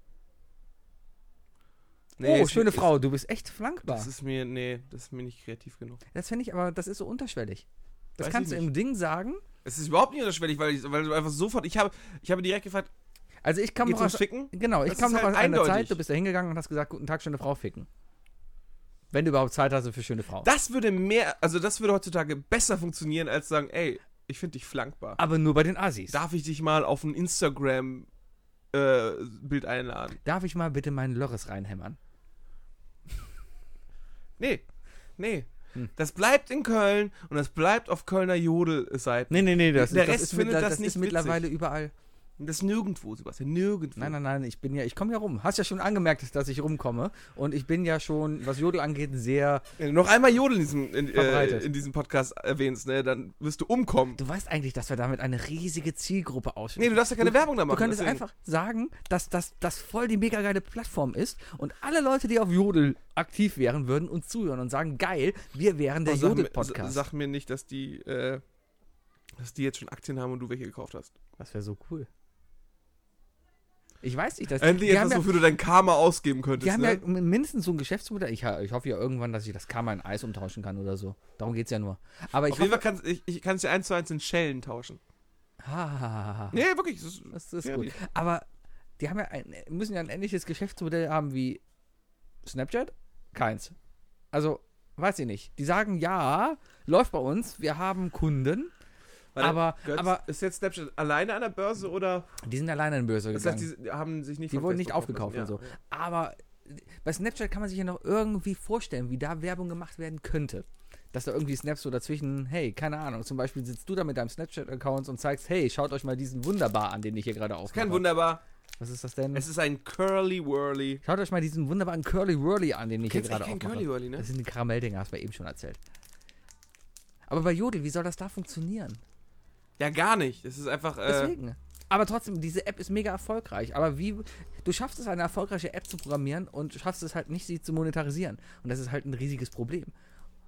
Nee, oh, schöne ist- Frau, du bist echt flankbar. Das ist mir, nee, das ist mir nicht kreativ genug. Das finde ich aber, das ist so unterschwellig. Das Weiß kannst du im Ding sagen. Es ist überhaupt nicht unterschwellig, weil, ich, weil du einfach sofort, ich habe, ich habe direkt gefragt, Also ich kam noch aus, Ficken? genau, ich Das kam noch halt aus einer eindeutig. Zeit, du bist da hingegangen und hast gesagt, guten Tag, schöne Frau ficken. Wenn du überhaupt Zeit hast für schöne Frau. Das würde mehr, also das würde heutzutage besser funktionieren, als sagen, ey, ich finde dich flankbar. aber nur bei den Assis. Darf ich dich mal auf ein Instagram äh, Bild einladen? Darf ich mal bitte meinen Lörres reinhämmern? Nee, nee. Hm. Das bleibt in Köln und das bleibt auf Kölner Jodel-Seiten. Nee, nee, nee, das, Der ist, das Rest ist, mit- findet das das nicht ist mittlerweile überall. Das ist nirgendwo, Sebastian, nirgendwo. Nein, nein, nein, ich bin ja, ich komme ja rum. Hast ja schon angemerkt, dass ich rumkomme. Und ich bin ja schon, was Jodel angeht, sehr. Wenn du noch einmal Jodel in diesem, in, äh, in diesem Podcast erwähnst, ne, dann wirst du umkommen. Du weißt eigentlich, dass wir damit eine riesige Zielgruppe Nee, ausschließen. du darfst ja keine Werbung da Du machen. könntest deswegen. einfach sagen, dass das dass voll die mega geile Plattform ist und alle Leute, die auf Jodel aktiv wären, würden uns zuhören und sagen, geil, wir wären der Oh, sag, Jodel-Podcast. sag mir nicht, dass die, äh, dass die jetzt schon Aktien haben und du welche gekauft hast. Das wäre so cool. Ich weiß nicht, dass Endlich etwas, ja, wofür du dein Karma ausgeben könntest. die haben ne? ja mindestens so ein Geschäftsmodell. Ich, ich hoffe ja irgendwann, dass ich das Karma in Eis umtauschen kann oder so. Darum geht es ja nur. Aber ich Auf jeden Fall kannst ich, ich kann es ja eins zu eins in Schellen tauschen. Ah, Nee, wirklich. Das ist, das ist gut. Aber die haben ja ein, müssen ja ein ähnliches Geschäftsmodell haben wie Snapchat? Keins. Also, weiß ich nicht. Die sagen, ja, läuft bei uns, wir haben Kunden, Warte, aber, Götz, aber ist jetzt Snapchat alleine an der Börse oder? die sind alleine in die Börse Das gegangen. heißt, die haben sich nicht Die wurden nicht aufgekauft kaufen und lassen. Aber bei Snapchat kann man sich ja noch irgendwie vorstellen, wie da Werbung gemacht werden könnte. Dass da irgendwie Snaps so dazwischen, hey, keine Ahnung, zum Beispiel sitzt du da mit deinem Snapchat-Account und zeigst, hey, schaut euch mal diesen Wunderbar an, den ich hier gerade Ja. Ist kein aufmache. wunderbar. Was ist das denn? Es ist ein Curly Whirly. Schaut euch mal diesen wunderbaren Curly Whirly an, den ich hier gerade aufmache. Curly Whirly, ne? Das sind die Karamelldinger, hast du mir eben schon erzählt. Aber bei Jodel, wie soll das da funktionieren? Ja, gar nicht. Es ist einfach. Äh, Deswegen. Aber trotzdem, diese App ist mega erfolgreich. Aber wie, du schaffst es, eine erfolgreiche App zu programmieren und schaffst es halt nicht, sie zu monetarisieren. Und das ist halt ein riesiges Problem.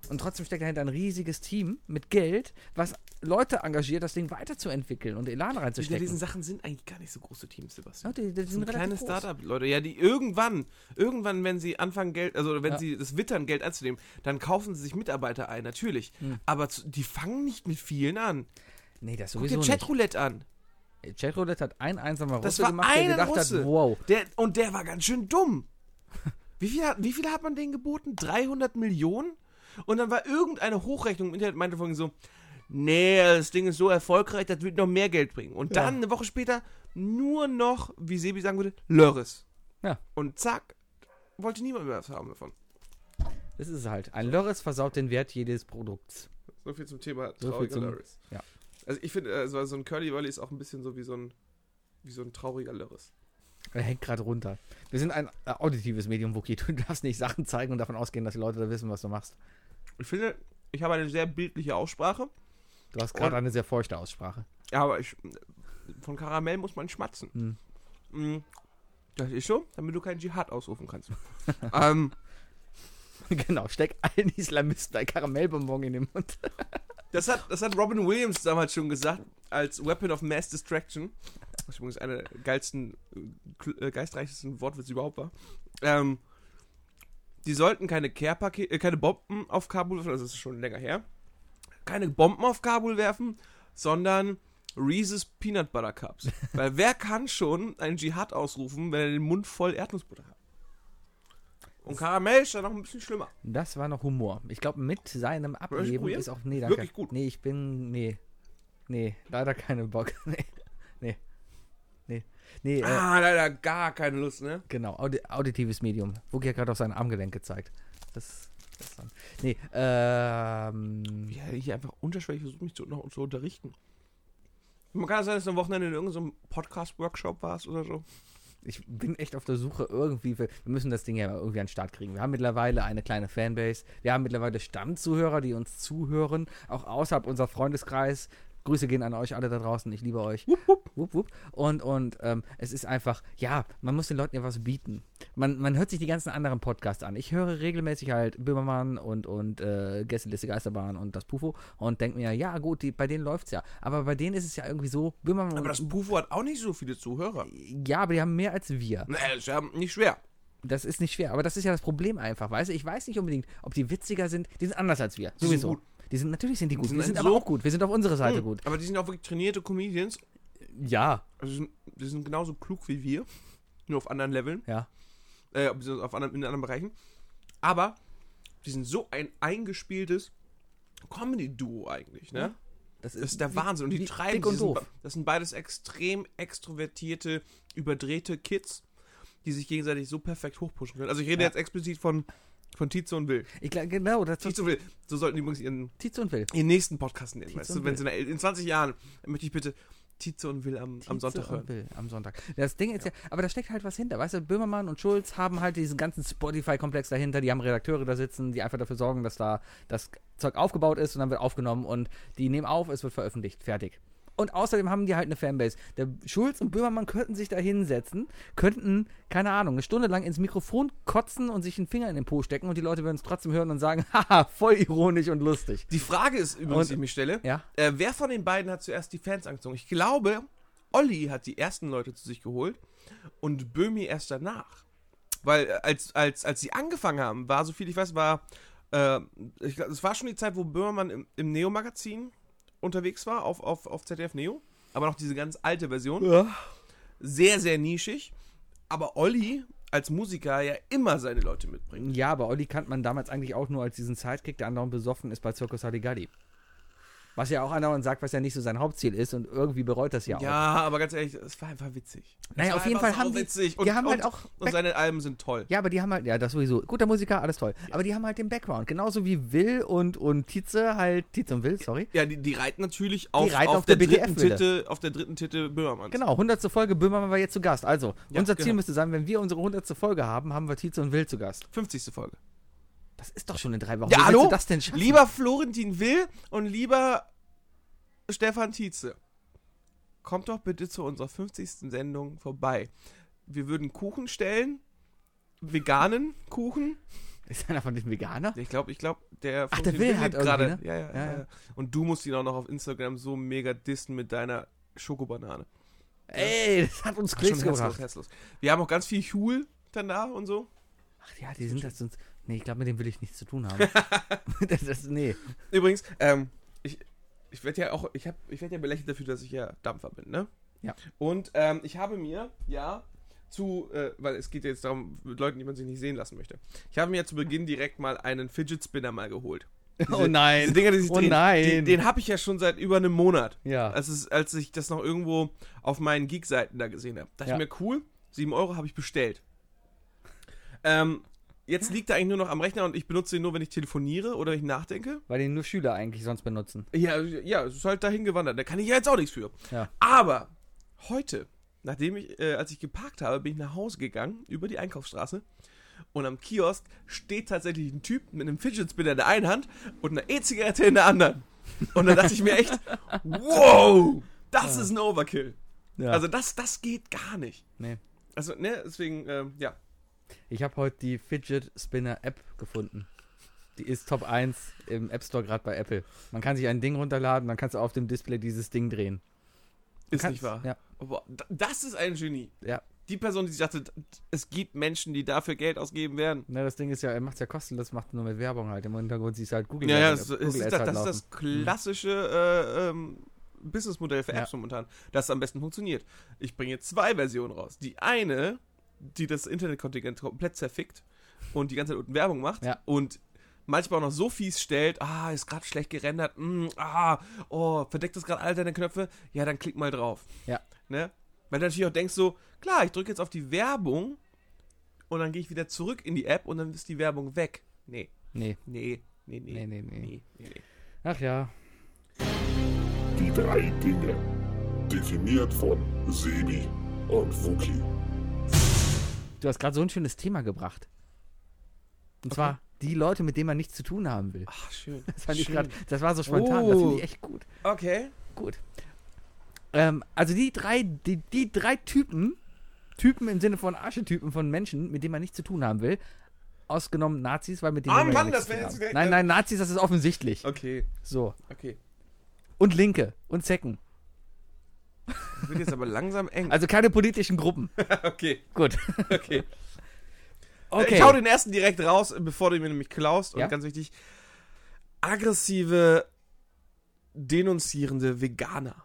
Und trotzdem steckt dahinter ein riesiges Team mit Geld, was Leute engagiert, das Ding weiterzuentwickeln und Elan reinzustecken. diesen Sachen sind eigentlich gar nicht so große Teams, Sebastian. ja, die, die Das sind sind kleine. Startup-Leute, ja, die irgendwann, irgendwann, wenn sie anfangen, Geld, also wenn Ja. sie das wittern, Geld anzunehmen, dann kaufen sie sich Mitarbeiter ein, natürlich. Hm. Aber zu, die fangen nicht mit vielen an. Nee, das Guck sowieso dir Chatroulette an. Chatroulette hat ein einsamer Das Russe war gemacht, der gedacht Russe. hat, wow. Der, und der war ganz schön dumm. Wie viel, hat, wie viel hat man denen geboten? 300 Millionen? Und dann war irgendeine Hochrechnung im Internet, meinte von so, nee, das Ding ist so erfolgreich, das wird noch mehr Geld bringen. Und Ja. dann, eine Woche später, nur noch, wie Sebi sagen würde, Lörres. Ja. Und zack, wollte niemand mehr was haben davon. Das ist halt. Ein Lörres versaut den Wert jedes Produkts. So viel zum Thema So trauriger Lörres. ja. Also ich finde, äh, so ein Curly Wurly ist auch ein bisschen so wie so ein, wie so ein trauriger Lörres. Er hängt gerade runter. Wir sind ein äh, auditives Medium, Wookie. Du darfst nicht Sachen zeigen und davon ausgehen, dass die Leute da wissen, was du machst. Ich finde, ich habe eine sehr bildliche Aussprache, Du hast gerade eine sehr feuchte Aussprache. aber ich, von Karamell muss man schmatzen. Hm. Mm, Das ist so, damit du keinen Dschihad ausrufen kannst. ähm, genau, steck allen Islamisten ein Karamellbonbon in den Mund. Das, hat, das hat Robin Williams damals schon gesagt, als Weapon of Mass Distraction. Was übrigens einer der geilsten, äh, geistreichsten Wortwitze überhaupt war. Ähm, die sollten keine Care-Pakete, äh, keine Bomben auf Kabul werfen, also das ist schon länger her. Keine Bomben auf Kabul werfen, sondern Reese's Peanut Butter Cups. Weil wer kann schon einen Dschihad ausrufen, wenn er den Mund voll Erdnussbutter hat? Und Karamell ist dann noch ein bisschen schlimmer. Das war noch Humor. Ich glaube, mit seinem Ableben ist auch. Nee, danke. Wirklich gut. Nee, ich bin. Nee. Nee, leider keine Bock. Nee. Nee. Nee. Nee, äh, Ah, leider gar keine Lust, ne? genau. Audi auditives Medium. Wookie hat gerade auf sein Armgelenk gezeigt. Das. das dann. Nee, ähm. Ja, ich einfach unterschwellig versuche mich zu, noch zu unterrichten. Man kann sein, dass du am Wochenende in irgendeinem Podcast-Workshop warst oder so. Ich bin echt auf der Suche irgendwie. Für, wir müssen das Ding ja irgendwie an den Start kriegen. Wir haben mittlerweile eine kleine Fanbase. Wir haben mittlerweile Stammzuhörer, die uns zuhören. Auch außerhalb unserer Freundeskreis. Grüße gehen an euch alle da draußen. Ich liebe euch. Wupp, wupp. Wupp, wupp. Und, und ähm, es ist einfach, ja, man muss den Leuten ja was bieten. Man, man hört sich die ganzen anderen Podcasts an. Ich höre regelmäßig halt Böhmermann und, und äh, Gästeliste Geisterbahn und das Pufo und denke mir, ja gut, die, bei denen läuft's ja. Aber bei denen ist es ja irgendwie so, Böhmermann Aber das Bufo hat auch nicht so viele Zuhörer. ja, aber die haben mehr als wir. Na, das ist ja nicht schwer. Das ist nicht schwer, aber das ist ja das Problem einfach, weißt du? Ich weiß nicht unbedingt, ob die witziger sind. Die sind anders als wir. Sowieso. Die sind, natürlich sind die gut. sind wir sind so- aber auch gut. Wir sind auf unserer Seite Hm, gut. Aber die sind auch wirklich trainierte Comedians. Ja. Also die sind, die sind genauso klug wie wir. Nur auf anderen Leveln. Ja. Äh, auf anderen, in anderen Bereichen. Aber die sind so ein eingespieltes Comedy-Duo eigentlich, ne? Ja. Das Das ist der Wahnsinn. Und die treiben und die sind Das sind beides extrem extrovertierte, überdrehte Kids, die sich gegenseitig so perfekt hochpushen können. Also ich rede Ja. jetzt explizit von, von Tietze und Will. Ich glaube, genau, das Tietze und Will. So sollten die übrigens ihren, Tietze und Will. ihren nächsten Podcast. Tietze Weißt du, und wenn sie in, in 20 Jahren möchte ich bitte Tietze und Will am, am Tietze Sonntag und hören. Will am Sonntag. Das Ding ist ja. aber da steckt halt was hinter. Weißt du, Böhmermann und Schulz haben halt diesen ganzen Spotify-Komplex dahinter. Die haben Redakteure da sitzen, die einfach dafür sorgen, dass da das Zeug aufgebaut ist und dann wird aufgenommen und die nehmen auf, es wird veröffentlicht. Fertig. Und außerdem haben die halt eine Fanbase. Der Schulz und Böhmermann könnten sich da hinsetzen, könnten, keine Ahnung, eine Stunde lang ins Mikrofon kotzen und sich einen Finger in den Po stecken und die Leute würden es trotzdem hören und sagen, haha, voll ironisch und lustig. Die Frage ist übrigens, die ich mich stelle, Ja? äh, wer von den beiden hat zuerst die Fans angezogen? Ich glaube, Olli hat die ersten Leute zu sich geholt und Böhmi erst danach. Weil äh, als, als, als sie angefangen haben, war, so viel ich weiß, war, äh, ich glaub, es war schon die Zeit, wo Böhmermann im, im Neo-Magazin unterwegs war, auf, auf, auf ZDF Neo. Aber noch diese ganz alte Version. Ja. Sehr, sehr nischig. Aber Olli als Musiker ja immer seine Leute mitbringt. Ja, aber Olli kannte man damals eigentlich auch nur als diesen Sidekick, der andauernd besoffen ist bei Circus Halligalli. Was ja auch andauernd sagt, was ja nicht so sein Hauptziel ist und irgendwie bereut das ja, Ja, auch. aber ganz ehrlich, es war einfach witzig. Naja, auf jeden Fall haben die- sauwitzig. die und, haben halt und, auch Und seine Alben sind toll. Ja, aber die haben halt, ja, das sowieso. Guter Musiker, alles toll. Aber die haben halt den Background. Genauso wie Will und, und Tietze halt, Tietze und Will, sorry. Ja, die, die reiten natürlich auf, reiten auf, auf der, der dritten. Titel, auf der dritten Titel Böhmermanns. Genau, 100. Folge, Böhmermann war jetzt zu Gast. Also, Ja, unser Ziel genau. müsste sein, wenn wir unsere 100. Folge haben, haben wir Tietze und Will zu Gast. 50. Folge. Das ist doch schon in drei Wochen. Ja, Wie hallo? das denn schaffen? Lieber Florentin Will und lieber Stefan Tietze, kommt doch bitte zu unserer 50. Sendung vorbei. Wir würden Kuchen stellen, veganen Kuchen. Ist einer von den Veganer? Ich glaube, ich glaube, der Ach, der Will hat gerade. ne? Ja, ja, Ja, ja. Und du musst ihn auch noch auf Instagram so mega dissen mit deiner Schokobanane. Ey, das hat uns Ach, Klicks herzlos, gebracht. herzlos. Wir haben auch ganz viel Huhl danach und so. Ach ja, die sind das sonst. Nee, ich glaube, mit dem will ich nichts zu tun haben. das, das, nee. Übrigens, ähm, ich, ich werde ja auch, ich habe, ich werde ja belächelt dafür, dass ich ja Dampfer bin, ne? Ja. Und ähm, ich habe mir, ja, zu, äh, weil es geht jetzt darum, mit Leuten, die man sich nicht sehen lassen möchte. Ich habe mir zu Beginn direkt mal einen Fidget Spinner mal geholt. oh nein. Diese Dinger, die sich oh drehen. nein. Den, den habe ich ja schon seit über einem Monat. ja. Als, es, als ich das noch irgendwo auf meinen Geek-Seiten da gesehen habe. Dachte Ja. ich mir, cool, 7 Euro habe ich bestellt. Ähm, jetzt liegt er eigentlich nur noch am Rechner und ich benutze ihn nur, wenn ich telefoniere oder wenn ich nachdenke. Weil den nur Schüler eigentlich sonst benutzen. Ja, ja, es ist halt dahin gewandert. Da kann ich ja jetzt auch nichts für. Ja. Aber heute, nachdem ich, äh, als ich geparkt habe, bin ich nach Hause gegangen, über die Einkaufsstraße. Und am Kiosk steht tatsächlich ein Typ mit einem Fidget Spinner in der einen Hand und einer E-Zigarette in der anderen. Und dann dachte ich mir echt, wow, das ist ein Overkill. Ja. Also das, das geht gar nicht. nee. Also, ne, deswegen, ähm, ja. Ich habe heute die Fidget Spinner App gefunden. Die ist Top 1 im App Store gerade bei Apple. Man kann sich ein Ding runterladen, dann kannst du auf dem Display dieses Ding drehen. Ist Kannst- nicht wahr. Ja. Boah, das ist ein Genie. Ja. Die Person, die sich dachte, es gibt Menschen, die dafür Geld ausgeben werden. Ne, das Ding ist ja, er macht es ja kostenlos, macht nur mit Werbung halt. Im Hintergrund siehst du halt Google. Ja, ja, Werbung, das, Google ist, das, halt das ist das klassische äh, ähm, Businessmodell für Ja. Apps momentan, das am besten funktioniert. Ich bringe zwei Versionen raus. Die eine, die das Internetkontingent komplett zerfickt und die ganze Zeit unten Werbung macht Ja. und manchmal auch noch so fies stellt, ah, ist gerade schlecht gerendert, mm, ah, oh, verdeckt das gerade all deine Knöpfe, ja, dann klick mal drauf. Ja. Ne? Weil du natürlich auch denkst so, klar, ich drücke jetzt auf die Werbung und dann gehe ich wieder zurück in die App und dann ist die Werbung weg. Nee, Nee, nee, nee, nee. nee, nee, nee. Nee, nee, nee. Ach ja. Die drei Dinge. Definiert von Sebi und Wookie. Du hast gerade so ein schönes Thema gebracht. Und zwar die Leute, mit denen man nichts zu tun haben will. Ach, schön. Das fand ich schön. gerade, das war so spontan, das finde Oh. ich echt gut. Okay. Gut. Ähm, also die drei, die, die drei Typen, Typen im Sinne von Archetypen von Menschen, mit denen man nichts zu tun haben will, ausgenommen Nazis, weil mit denen Ah, ja Mann, nichts das zu wär tun jetzt haben. direkt- Nein, nein, Nazis, das ist offensichtlich. Okay, So. okay. Und Linke und Zecken. Das wird jetzt aber langsam eng. Also keine politischen Gruppen. okay, Gut. okay. Okay. Ich hau den ersten direkt raus, bevor du mir nämlich klaust. Und Ja. ganz wichtig, aggressive, denunzierende Veganer.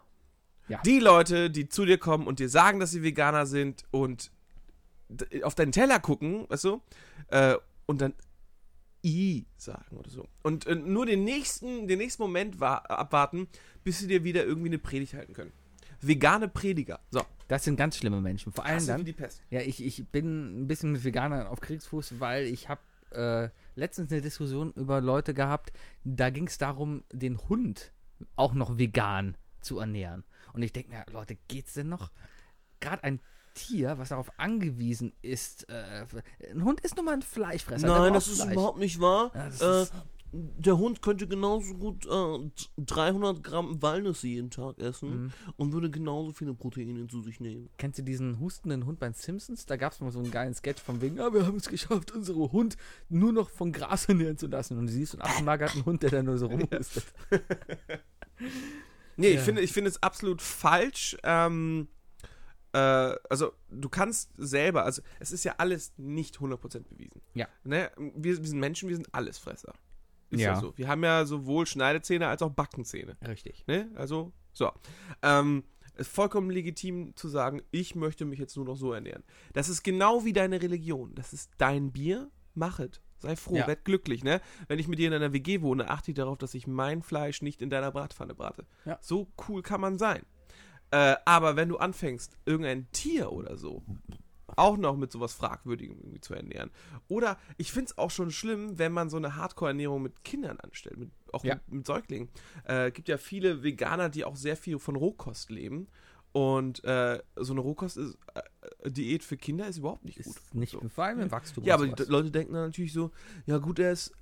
Ja. Die Leute, die zu dir kommen und dir sagen, dass sie Veganer sind und auf deinen Teller gucken, weißt du, äh, und dann I sagen oder so. Und äh, nur den nächsten, den nächsten Moment wa abwarten, bis sie dir wieder irgendwie eine Predigt halten können. Vegane Prediger. So, Das sind ganz schlimme Menschen. Vor allem ist dann. die Pest. Ja, ich, ich bin ein bisschen mit Veganern auf Kriegsfuß, weil ich habe äh, letztens eine Diskussion über Leute gehabt, da ging es darum, den Hund auch noch vegan zu ernähren. Und ich denke mir, Leute, geht's denn noch? Gerade ein Tier, was darauf angewiesen ist, äh, ein Hund ist nun mal ein Fleischfresser. Nein, das ist Fleisch. überhaupt nicht wahr. Ja, äh, ist- der Hund könnte genauso gut äh, 300 Gramm Walnüsse jeden Tag Mhm. essen und würde genauso viele Proteine zu sich nehmen. Kennst du diesen hustenden Hund bei den Simpsons? Da gab es mal so einen geilen Sketch von wegen, ah, wir haben es geschafft, unseren Hund nur noch von Gras ernähren zu lassen. Und du siehst einen abgemagerten Hund, der da nur so rumhustet. Nee, ich Ja. finde, ich finde es absolut falsch. Ähm, äh, also, du kannst selber, also, es ist ja alles nicht 100% bewiesen. Ja. Ne? Wir, wir sind Menschen, wir sind Allesfresser. Ist ja. Ja. so. Wir haben ja sowohl Schneidezähne als auch Backenzähne. Richtig. Ne? Also, so. Ähm, ist vollkommen legitim zu sagen, ich möchte mich jetzt nur noch so ernähren. Das ist genau wie deine Religion. Das ist dein Bier, mach es. Sei froh, Ja. werd glücklich, ne? Wenn ich mit dir in einer WG wohne, achte ich darauf, dass ich mein Fleisch nicht in deiner Bratpfanne brate. Ja. So cool kann man sein. Äh, aber wenn du anfängst, irgendein Tier oder so auch noch mit sowas Fragwürdigem irgendwie zu ernähren. Oder ich finde es auch schon schlimm, wenn man so eine Hardcore-Ernährung mit Kindern anstellt, mit, auch Ja. mit, mit Säuglingen. Äh, gibt ja viele Veganer, die auch sehr viel von Rohkost leben. Und äh, so eine Rohkost-Diät für Kinder ist überhaupt nicht gut. Ist nicht so. vor allem im Wachstum. Ja, aber die. Leute denken dann natürlich so, ja gut, er ist,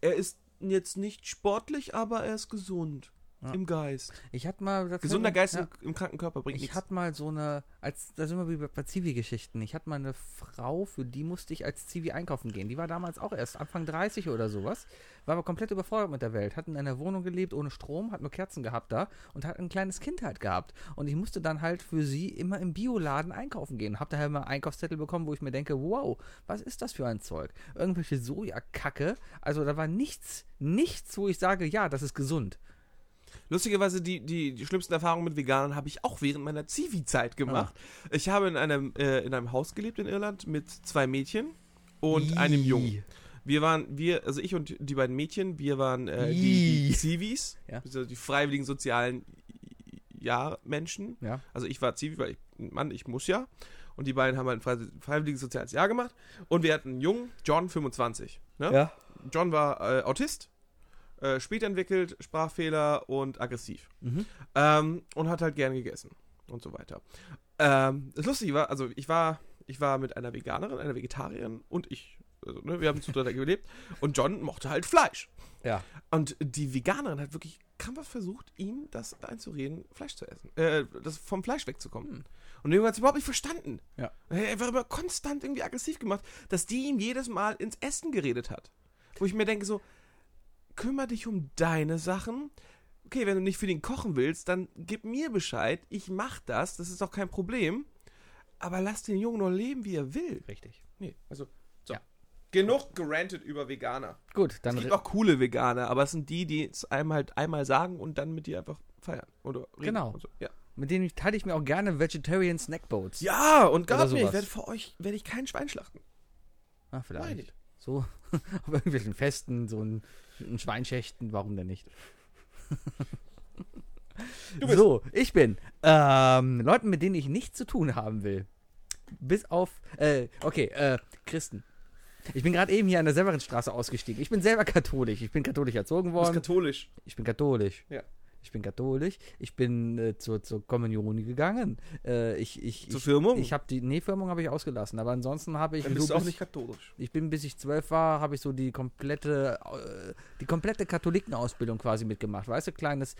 er ist jetzt nicht sportlich, aber er ist gesund. Ja. Im Geist. ich hatte mal. Gesunder Geist ja. im, im kranken Körper bringt Ich nichts. hatte mal so eine, als da sind wir wie bei Zivi-Geschichten. Ich hatte mal eine Frau, für die musste ich als Zivi einkaufen gehen. Die war damals auch erst Anfang 30 oder sowas, war aber komplett überfordert mit der Welt, hat in einer Wohnung gelebt ohne Strom, hat nur Kerzen gehabt da und hat ein kleines Kind halt gehabt. Und ich musste dann halt für sie immer im Bioladen einkaufen gehen. Hab daher immer Einkaufszettel bekommen, wo ich mir denke, wow, was ist das für ein Zeug? Irgendwelche Sojakacke. Also da war nichts, nichts, wo ich sage, ja, das ist gesund. Lustigerweise, die, die, die schlimmsten Erfahrungen mit Veganern habe ich auch während meiner Zivi-Zeit gemacht. Ich habe in einem, äh, in einem Haus gelebt in Irland mit zwei Mädchen und einem Jungen. Wir waren, wir, also ich und die beiden Mädchen, wir waren äh, die, die. Zivis, Ja. also die freiwilligen sozialen Ja-Menschen. Ja. Also ich war Zivi, weil ich, Mann, ich muss ja. Und die beiden haben halt ein frei- freiwilliges soziales Jahr gemacht. Und wir hatten einen Jungen, John, 25. Ne? Ja. John war äh, Autist, äh, spät entwickelt, Sprachfehler und aggressiv. Mhm. Ähm, und hat halt gern gegessen und so weiter. Ähm, das Lustige war, also ich war, ich war mit einer Veganerin, einer Vegetarierin und ich. Also, ne, wir haben zu dritt gelebt. Und John mochte halt Fleisch. Ja. Und die Veganerin hat wirklich krampfhaft versucht, ihm das einzureden, Fleisch zu essen. Äh, das vom Fleisch wegzukommen. Und der Junge hat es überhaupt nicht verstanden. Ja. Er einfach immer konstant irgendwie aggressiv gemacht, dass die ihm jedes Mal ins Essen geredet hat. Wo ich mir denke, so, kümmere dich um deine Sachen. Okay, wenn du nicht für den kochen willst, dann gib mir Bescheid. Ich mach das, das ist doch kein Problem. Aber lass den Jungen nur leben, wie er will. Richtig. Nee, also, so. Ja. Genug gerantet über Veganer. Gut, Es dann gibt auch coole Veganer, aber es sind die, die es einem halt einmal sagen und dann mit dir einfach feiern. Oder Genau. So. Ja. mit denen teile ich mir auch gerne Vegetarian Snackboats. ja, und glaub mir, ich werde für euch werde ich kein Schwein schlachten. Ah, vielleicht. ich. So, auf irgendwelchen Festen, so ein, ein Schweinschächten, warum denn nicht? so, ich bin ähm, Leuten, mit denen ich nichts zu tun haben will. Bis auf, äh, okay, äh, Christen. Ich bin gerade eben hier an der Severinstraße ausgestiegen. Ich bin selber katholisch. Ich bin katholisch erzogen Du bist worden. katholisch. Ich bin katholisch. Ja. Ich bin katholisch. Ich bin äh, zur, zur Kommunion gegangen. Äh, ich, ich, Zur ich, Firmung? Ich habe die, nee, Firmung habe ich ausgelassen. Aber ansonsten habe ich Dann so bist du auch nicht katholisch. ich bin, bis ich zwölf war, habe ich so die komplette, äh, die komplette Katholikenausbildung quasi mitgemacht. Weißt du, kleines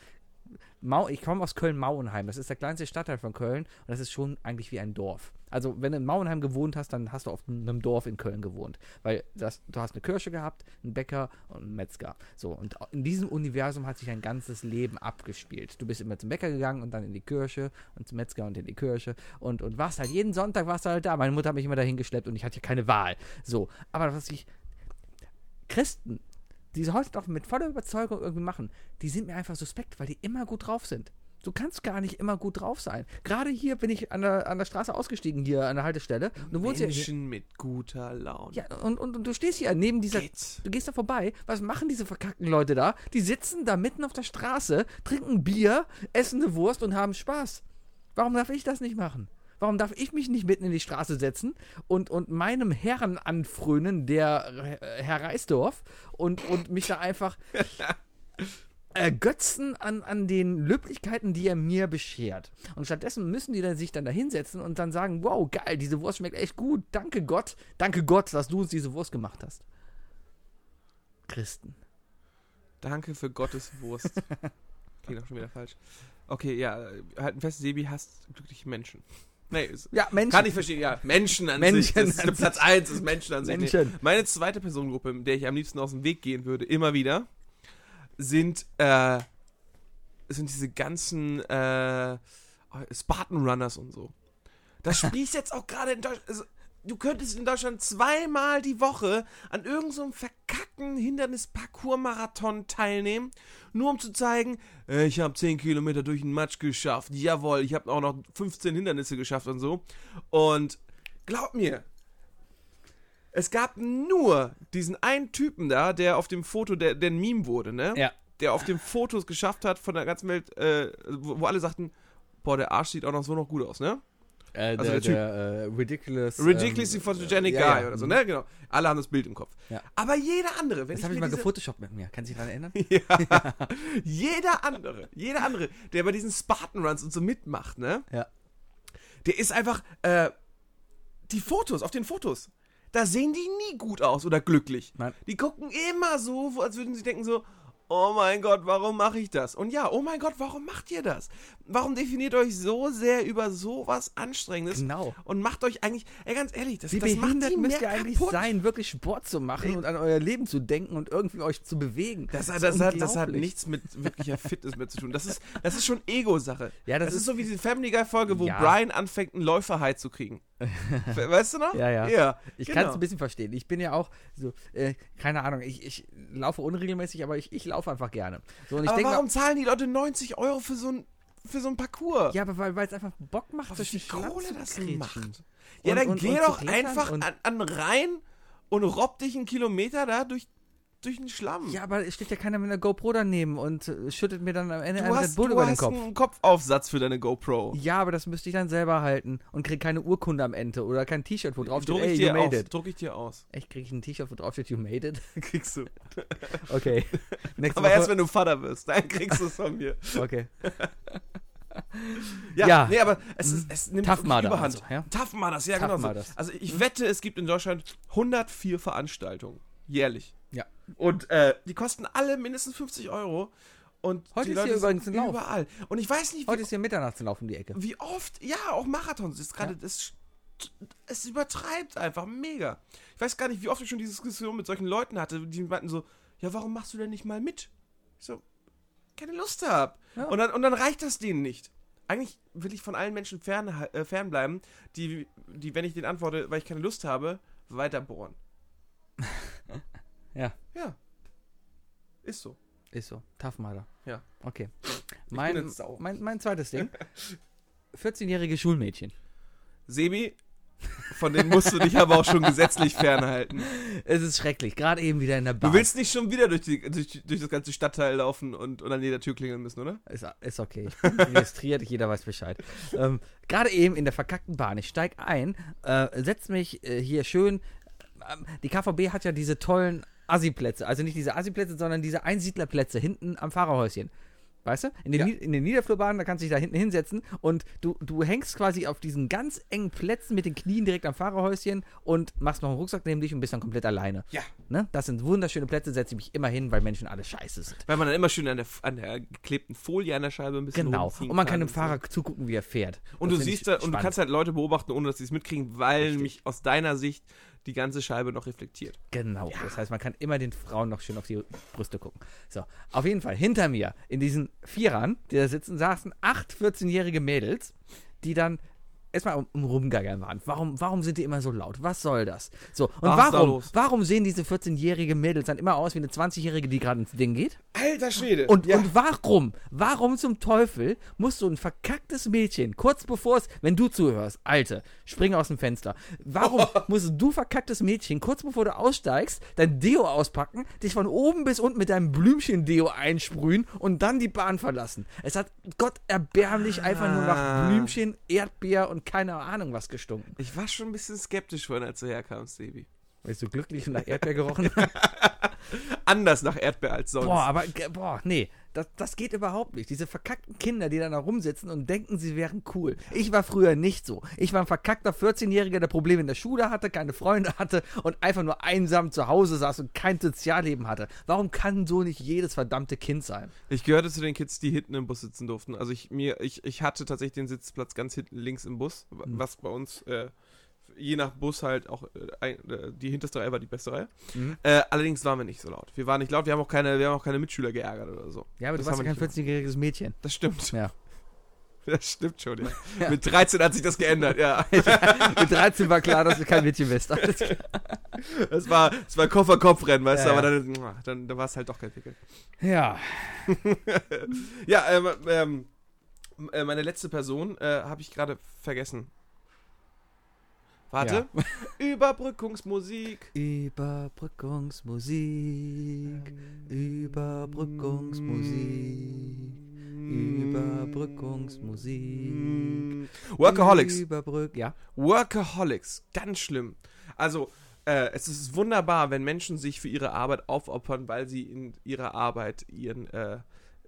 Mau, ich komme aus Köln-Mauenheim. Das ist der kleinste Stadtteil von Köln und das ist schon eigentlich wie ein Dorf. Also, wenn du in Mauenheim gewohnt hast, dann hast du auf einem Dorf in Köln gewohnt. Weil das, du hast eine Kirche gehabt, einen Bäcker und einen Metzger. So, und in diesem Universum hat sich ein ganzes Leben abgespielt. Du bist immer zum Bäcker gegangen und dann in die Kirche und zum Metzger und in die Kirche und, und warst halt jeden Sonntag warst du halt da. Meine Mutter hat mich immer dahin geschleppt und ich hatte keine Wahl. So, aber was ich. Christen, die sie heute noch mit voller Überzeugung irgendwie machen, die sind mir einfach suspekt, weil die immer gut drauf sind. Du kannst gar nicht immer gut drauf sein. Gerade hier bin ich an der, an der Straße ausgestiegen, hier an der Haltestelle. Und du wohnst hier, Menschen mit guter Laune. ja, und, und, und du stehst hier neben dieser. Geht's. Du gehst da vorbei. Was machen diese verkackten Leute da? Die sitzen da mitten auf der Straße, trinken Bier, essen eine Wurst und haben Spaß. Warum darf ich das nicht machen? Warum darf ich mich nicht mitten in die Straße setzen und, und meinem Herrn anfrönen, der äh, Herr Reisdorf, und, und mich da einfach ergötzen an, an den Löblichkeiten, die er mir beschert. Und stattdessen müssen die dann sich dann da hinsetzen und dann sagen, wow, geil, diese Wurst schmeckt echt gut. Danke Gott, danke Gott, dass du uns diese Wurst gemacht hast. Christen. Danke für Gottes Wurst. Klingt auch schon wieder falsch. Okay, ja, halt ein fest, Sebi hasst glückliche Menschen. Nee, Ja, Menschen. kann ich verstehen, ja. Menschen an Menschen sich. Das ist an Platz 1 ist Menschen an sich. Nee. Meine zweite Personengruppe, mit der ich am liebsten aus dem Weg gehen würde, immer wieder, sind, äh, sind diese ganzen äh, Spartan Runners und so. Das sprießt jetzt auch gerade in Deutschland. Also, du könntest in Deutschland zweimal die Woche an irgendeinem so verkackten Hindernis-Parcours-Marathon teilnehmen, nur um zu zeigen, äh, ich habe 10 Kilometer durch den Matsch geschafft. Jawohl, ich habe auch noch 15 Hindernisse geschafft und so. Und glaub mir, es gab nur diesen einen Typen da, der auf dem Foto, der, der ein Meme wurde, ne? Ja. Der auf dem Fotos geschafft hat von der ganzen Welt, äh, wo, wo alle sagten, boah, der Arsch sieht auch noch so noch gut aus, ne? Äh, Also der, der Typ. der, äh, ridiculous. Ridiculously ähm, photogenic ja, guy ja. oder so, ne? Genau. Alle haben das Bild im Kopf. Ja. Aber jeder andere, wenn Das ich habe ich mal diese, gefotoshoppt mit mir. Kannst du dich daran erinnern? ja, jeder andere, jeder andere, der bei diesen Spartan Runs und so mitmacht, ne? Ja. Der ist einfach, äh, die Fotos, auf den Fotos, da sehen die nie gut aus oder glücklich. Nein. Die gucken immer so, als würden sie denken so, oh mein Gott, warum mache ich das? Und ja, oh mein Gott, warum macht ihr das? Warum definiert euch so sehr über sowas Anstrengendes? Genau. Und macht euch eigentlich, ey, ganz ehrlich, das, Wie das macht die müsst ihr eigentlich kaputt. sein, wirklich Sport zu machen Ey. und an euer Leben zu denken und irgendwie euch zu bewegen? Das, ist das, hat, das hat nichts mit wirklicher Fitness mehr zu tun. Das ist, das ist schon Ego-Sache. Ja, das das ist, ist- so wie diese Family Guy-Folge, wo Ja. Brian anfängt, einen Läuferhai zu kriegen. We- weißt du noch? Ja, ja. ja Ich genau. kann es ein bisschen verstehen. Ich bin ja auch so, äh, keine Ahnung, ich, ich laufe unregelmäßig, aber ich, ich laufe einfach gerne. So, Aber warum zahlen die Leute 90 Euro für so ein, für so ein Parcours? ja, aber weil es einfach Bock macht, durch Schlamm Kohle das macht. Ja, Und- dann und- geh und doch einfach an, an Rhein und robb dich einen Kilometer da durch durch den Schlamm. Ja, aber es steht ja keiner mit einer GoPro daneben und äh, schüttet mir dann am Ende du einen Red hast, Bull du über den hast Kopf. einen Kopfaufsatz für deine GoPro. Ja, aber das müsste ich dann selber halten und krieg keine Urkunde am Ende oder kein T-Shirt, wo drauf steht, ey, you made aus. it. Druck ich dir aus. Echt, krieg ich ein T-Shirt, wo drauf steht, you made it? Kriegst du. Okay. Nächste Aber erst Woche. wenn du Vater wirst, dann kriegst du es von mir. Okay. Ja, Ja. nee, aber es, ist, es nimmt Tough Mudder Überhand. also, ja? Tough Mudders, ja Tough genau so. Also ich wette, es gibt in Deutschland 104 Veranstaltungen. Jährlich. Ja. Und äh, die kosten alle mindestens 50 Euro. Und Heute die ist Leute hier sind übrigens ein Lauf. Überall. Und ich weiß nicht, wie Heute ist hier Mitternachtslauf um die Ecke. wie oft, ja, auch Marathons ist gerade, das, es übertreibt einfach mega. Ich weiß gar nicht, wie oft ich schon diese Diskussion mit solchen Leuten hatte, die meinten so, ja, warum machst du denn nicht mal mit? Ich so, keine Lust hab. Ja. Und, dann, und dann reicht das denen nicht. Eigentlich will ich von allen Menschen fern, äh, fernbleiben, die, die, wenn ich denen antworte, weil ich keine Lust habe, weiter bohren. Ja. Ja. Ist so. Ist so. Tough Mudder. Ja. Okay. Mein, mein, mein zweites Ding. 14-jährige Schulmädchen. Sebi, von denen musst du dich aber auch schon gesetzlich fernhalten. Es ist schrecklich. Gerade eben wieder in der Bahn. Du willst nicht schon wieder durch, die, durch, durch das ganze Stadtteil laufen und, und an jeder Tür klingeln müssen, oder? Ist, ist okay. Ich bin registriert, jeder weiß Bescheid. Ähm, Gerade eben in der verkackten Bahn. Ich steig ein, äh, setz mich äh, hier schön. Ähm, die KVB hat ja diese tollen Assi-Plätze. Also nicht diese Assi-Plätze, sondern diese Einsiedlerplätze hinten am Fahrerhäuschen. Weißt du? In den, Ja. In den Niederflurbahnen, da kannst du dich da hinten hinsetzen und du, du hängst quasi auf diesen ganz engen Plätzen mit den Knien direkt am Fahrerhäuschen und machst noch einen Rucksack neben dich und bist dann komplett alleine. Ja. Ne? Das sind wunderschöne Plätze, setze ich mich immer hin, weil Menschen alle scheiße sind. Weil man dann immer schön an der, an der geklebten Folie an der Scheibe ein bisschen Genau. Und man kann dem so. Fahrer zugucken, wie er fährt. Und Das du siehst da, und du kannst halt Leute beobachten, ohne dass sie es mitkriegen, weil Richtig. nämlich aus deiner Sicht die ganze Scheibe noch reflektiert. Genau. Das heißt, man kann immer den Frauen noch schön auf die Brüste gucken. So, auf jeden Fall, hinter mir, in diesen Vierern, die da sitzen, saßen acht 14-jährige Mädels, die dann erstmal um, um Rumgaggern waren. Warum, warum sind die immer so laut? Was soll das? So, und da warum, warum sehen diese 14-jährige Mädels dann immer aus wie eine 20-jährige, die gerade ins Ding geht? Alter Schwede. Und, und warum, warum zum Teufel muss so ein verkacktes Mädchen, kurz bevor es, wenn du zuhörst, Alte, spring aus dem Fenster, warum musst du verkacktes Mädchen, kurz bevor du aussteigst, dein Deo auspacken, dich von oben bis unten mit deinem Blümchen-Deo einsprühen und dann die Bahn verlassen? Es hat Gott erbärmlich einfach nur nach Ah. Blümchen, Erdbeer und keine Ahnung was gestunken. ich war schon ein bisschen skeptisch vorhin, als du herkamst, Sebi. Weißt du, glücklich und nach Erdbeer gerochen? Anders nach Erdbeer als sonst. Boah, aber, boah, nee, das, das geht überhaupt nicht. Diese verkackten Kinder, die dann da rumsitzen und denken, sie wären cool. Ich war früher nicht so. Ich war ein verkackter 14-Jähriger, der Probleme in der Schule hatte, keine Freunde hatte und einfach nur einsam zu Hause saß und kein Sozialleben hatte. Warum kann so nicht jedes verdammte Kind sein? Ich gehörte zu den Kids, die hinten im Bus sitzen durften. Also ich mir, ich, ich hatte tatsächlich den Sitzplatz ganz hinten links im Bus, Mhm. was bei uns äh, je nach Bus halt auch äh, äh, die hinterste Reihe war die beste Reihe. Mhm. Äh, allerdings waren wir nicht so laut. Wir waren nicht laut, wir haben auch keine, wir haben auch keine Mitschüler geärgert oder so. Ja, aber du Das warst haben ja kein nicht 14-jähriges Mädchen. Das stimmt. Ja. Das stimmt schon, ja. Ja. Mit 13 hat sich das geändert, ja. Mit 13 war klar, dass du kein Mädchen bist. Das war, das war Koffer-Kopf-Rennen, weißt Ja, du, aber dann, dann, dann, dann war es halt doch kein Pickel. Ja. Ja, ähm, ähm, äh, meine letzte Person äh, habe ich gerade vergessen. Warte. Überbrückungsmusik. Überbrückungsmusik. Überbrückungsmusik. Überbrückungsmusik. Workaholics. Überbrück ja. Workaholics. Ganz schlimm. Also, äh, es ist wunderbar, wenn Menschen sich für ihre Arbeit aufopfern, weil sie in ihrer Arbeit ihren, äh,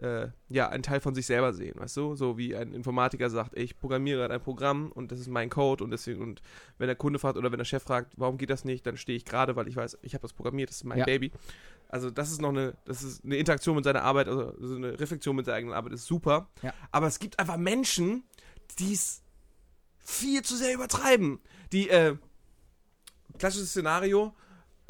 äh, ja, einen Teil von sich selber sehen, weißt du? So wie ein Informatiker sagt, ich programmiere gerade ein Programm und das ist mein Code und deswegen, und wenn der Kunde fragt oder wenn der Chef fragt, warum geht das nicht, dann stehe ich gerade, weil ich weiß, ich habe das programmiert, das ist mein Ja. Baby. Also das ist noch eine, das ist eine Interaktion mit seiner Arbeit, also so eine Reflexion mit seiner eigenen Arbeit ist super. Ja. Aber es gibt einfach Menschen, die es viel zu sehr übertreiben. Die, äh, klassisches Szenario,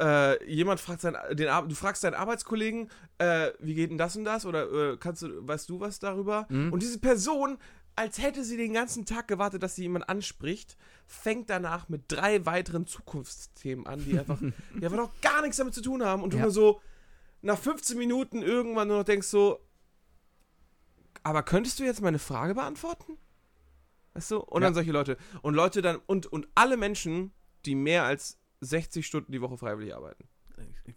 äh, jemand fragt seinen, den, du fragst deinen Arbeitskollegen, äh, wie geht denn das und das? Oder äh, kannst du, weißt du was darüber? Mhm. Und diese Person, als hätte sie den ganzen Tag gewartet, dass sie jemand anspricht, fängt danach mit drei weiteren Zukunftsthemen an, die einfach, die einfach noch gar nichts damit zu tun haben und du Ja. nur so nach 15 Minuten irgendwann nur noch denkst so, aber könntest du jetzt meine Frage beantworten? Weißt du? Und Ja. dann solche Leute. Und Leute dann, und, und alle Menschen, die mehr als 60 Stunden die Woche freiwillig arbeiten.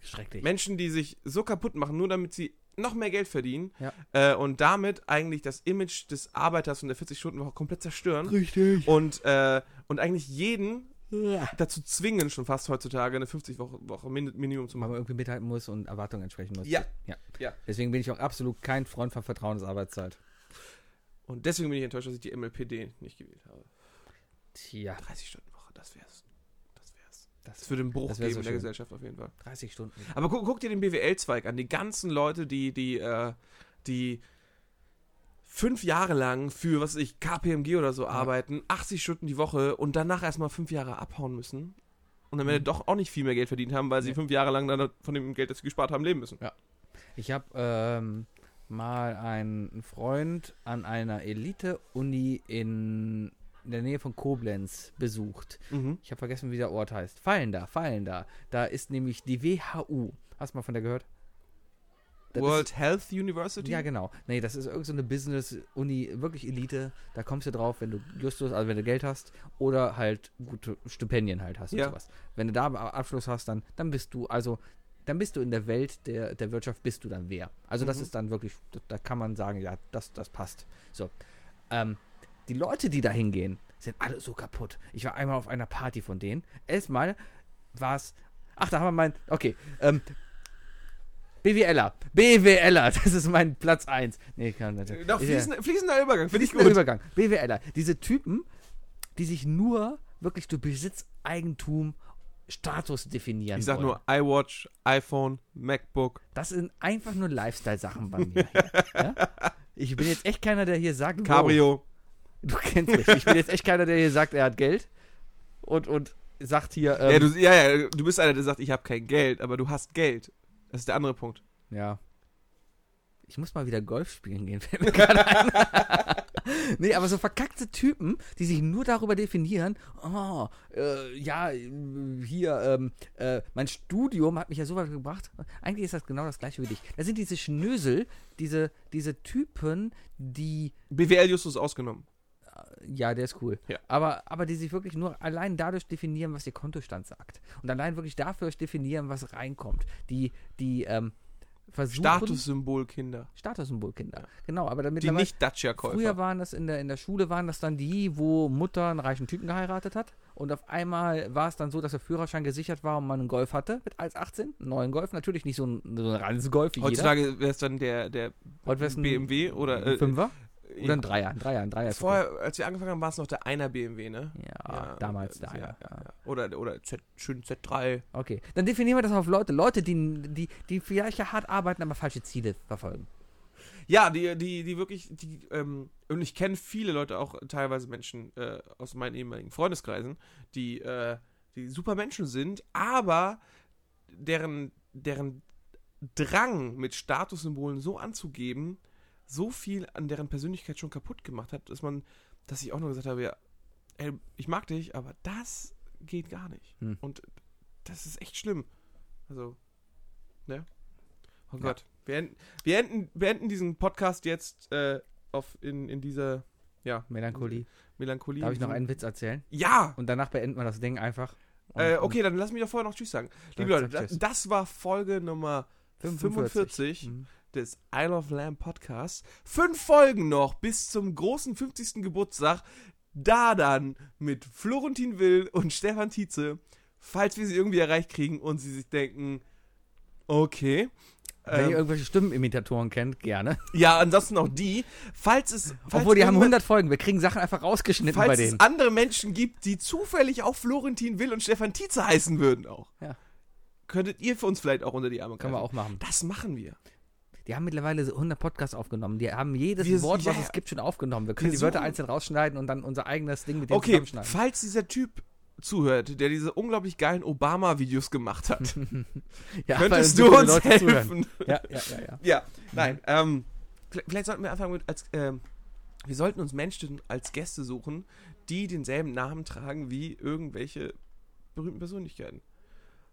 schrecklich. Menschen, die sich so kaputt machen, nur damit sie noch mehr Geld verdienen Ja. äh, und damit eigentlich das Image des Arbeiters und der 40-Stunden-Woche komplett zerstören Richtig. und, äh, und eigentlich jeden dazu zwingen, schon fast heutzutage eine 50-Woche Woche Min Minimum zu Weil man machen. irgendwie mithalten muss und Erwartungen entsprechen muss. Ja. ja. Ja. Deswegen bin ich auch absolut kein Freund von Vertrauensarbeitszeit. Und deswegen bin ich enttäuscht, dass ich die MLPD nicht gewählt habe. Tja, 30-Stunden-Woche, das wär's. Das würde einen Bruch geben so in der. Gesellschaft auf jeden Fall. 30 Stunden. Aber guck, guck dir den BWL-Zweig an. Die ganzen Leute, die, die, äh, die fünf Jahre lang für, was weiß ich, KPMG oder so arbeiten, 80 Stunden die Woche und danach erstmal fünf Jahre abhauen müssen. Und am Ende Mhm. doch auch nicht viel mehr Geld verdient haben, weil sie Nee. fünf Jahre lang dann von dem Geld, das sie gespart haben, leben müssen. Ich habe ähm, mal einen Freund an einer Elite-Uni in der Nähe von Koblenz besucht. Mhm. Ich habe vergessen, wie der Ort heißt. Fallen da, fallen da. Da ist nämlich die WHU. Hast du mal von der gehört? Das World Health University? Ist, ja, genau. Nee, das ist irgendeine so eine Business-Uni, wirklich Elite. Da kommst du drauf, wenn du Justus, also wenn du Geld hast oder halt gute Stipendien halt hast Ja. und sowas. Wenn du da Abschluss hast, dann, dann bist du, also dann bist du in der Welt der, der Wirtschaft, bist du dann wer. Also das Mhm. ist dann wirklich, da, da kann man sagen, ja, das, das passt. So. Ähm, die Leute, die da hingehen, sind alle so kaputt. Ich war einmal auf einer Party von denen. Erstmal war es, ach, da haben wir mein, okay, ähm, BWLer, BWLer, das ist mein Platz 1. Nee, kann nicht. Doch, fließender, fließender Übergang, finde ich fließender gut. Übergang. BWLer, diese Typen, die sich nur wirklich durch Besitz, Eigentum, Status definieren Ich sag wollen. nur iWatch, iPhone, MacBook. Das sind einfach nur Lifestyle-Sachen bei mir. Ja? Ich bin jetzt echt keiner, der hier sagt, wow, Cabrio. Du kennst mich. Ich bin jetzt echt keiner, der hier sagt, er hat Geld und, und sagt hier, ähm, ja, du, ja, ja, du bist einer, der sagt, ich habe kein Geld, aber du hast Geld. Das ist der andere Punkt. Ja. Ich muss mal wieder Golf spielen gehen, fällt mir gerade ein. nee, aber so verkackte Typen, die sich nur darüber definieren, oh, äh, ja, hier, ähm, äh, mein Studium hat mich ja so weit gebracht. Eigentlich ist das genau das gleiche wie dich. Da sind diese Schnösel, diese, diese Typen, die BWL Justus ausgenommen. Ja, der ist cool. Ja. Aber, aber die sich wirklich nur allein dadurch definieren, was ihr Kontostand sagt. Und allein wirklich dafür definieren, was reinkommt. Die, die ähm, versuchen. Statussymbolkinder. Statussymbolkinder. Genau, aber damit Die nicht Dacia-Käufer. Früher waren das in der, in der Schule, waren das dann die, wo Mutter einen reichen Typen geheiratet hat. Und auf einmal war es dann so, dass der Führerschein gesichert war und man einen Golf hatte mit als 18. Einen neuen Golf. Natürlich nicht so ein, so ein Ranzgolf wie jeder. Heutzutage wäre es dann der, der Heute wär's ein BMW oder. Äh, Fünfer? Ja. Oder ein Dreier. Ein Dreier, ein Dreier. Vorher, als wir angefangen haben, war es noch der einer BMW, ne? okay. Ja, damals ja, da, ja. ja, ja. Oder, oder Z, schön Z3. Okay, dann definieren wir das auf Leute. Leute, die, die, die vielleicht ja hart arbeiten, aber falsche Ziele verfolgen. Ja, die, die, die wirklich, die, ähm, und ich kenne viele Leute, auch teilweise Menschen äh, aus meinen ehemaligen Freundeskreisen, die, äh, die super Menschen sind, aber deren, deren Drang mit Statussymbolen so anzugeben, so viel an deren Persönlichkeit schon kaputt gemacht hat, dass man, dass ich auch nur gesagt habe, ja, ey, ich mag dich, aber das geht gar nicht. Hm. Und das ist echt schlimm. Also, ne? Oh Ja. Gott. Wir enden, wir enden, beenden diesen Podcast jetzt äh, auf in, in dieser ja, Melancholie. Melancholie. Darf ich noch einen Witz erzählen? Ja! Und danach beenden wir das Ding einfach. Und- Äh, okay, dann lass mich doch vorher noch Tschüss sagen. Liebe Leute, das, das war Folge Nummer 45, Mhm. Des Isle of Lamb Podcasts. Fünf Folgen noch bis zum großen 50. Geburtstag. Da dann mit Florentin Will und Stefan Tietze, falls wir sie irgendwie erreicht kriegen und sie sich denken, okay. Wenn ihr Ähm, irgendwelche Stimmenimitatoren kennt, gerne. ja, ansonsten auch die. Falls es. Falls Obwohl, die haben irgendwann- 100 Folgen. Wir kriegen Sachen einfach rausgeschnitten bei Falls denen. es andere Menschen gibt, die zufällig auch Florentin Will und Stefan Tietze heißen würden auch. Ja. Könntet ihr für uns vielleicht auch unter die Arme Können wir greifen. auch machen. Das machen wir. Die haben mittlerweile so 100 Podcasts aufgenommen. Die haben jedes Wir- Wort, was ja, es gibt, schon aufgenommen. Wir können wir die Wörter einzeln rausschneiden und dann unser eigenes Ding mit denen Okay, zusammenschneiden. falls dieser Typ zuhört, der diese unglaublich geilen Obama-Videos gemacht hat, Ja, könntest du uns Leute helfen? Ja, ja, ja, ja. Ja, nein. Ähm, vielleicht vielleicht sollten wir anfangen mit, als, ähm, wir sollten uns Menschen als Gäste suchen, die denselben Namen tragen wie irgendwelche berühmten Persönlichkeiten.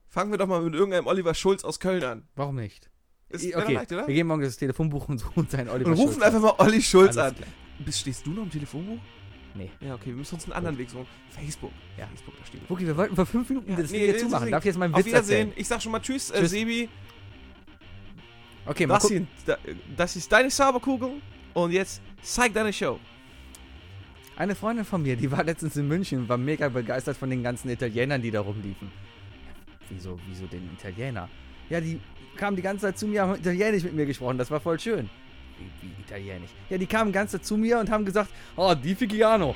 Fangen wir doch mal mit irgendeinem Oliver Schulz aus Köln an. Warum nicht? Ist okay, leicht, oder? wir gehen morgen das Telefonbuch und suchen seinen Oliver Und rufen Schulz einfach mal Olli Schulz an. Bist, stehst du noch im Telefonbuch? Nee. Ja, okay, wir müssen uns einen anderen Weg suchen. Facebook. Ja. Facebook, da wir. Wookie, wir wollten vor fünf Minuten das nee, Video das ist zumachen. Darf ich jetzt mal einen Auf Witz Wiedersehen. erzählen? Ich sag schon mal Tschüss, Äh, Tschüss. Sebi. Okay, mal Das, hier, da, das ist deine Zauberkugel. Und jetzt zeig deine Show. Eine Freundin von mir, die war letztens in München und war mega begeistert von den ganzen Italienern, die da rumliefen. Ja, wieso, wieso den Italiener? Ja, die kamen die ganze Zeit zu mir, haben Italienisch mit mir gesprochen, das war voll schön. Wie, wie Italienisch? Ja, die kamen die ganze Zeit zu mir und haben gesagt, oh, di Figiano.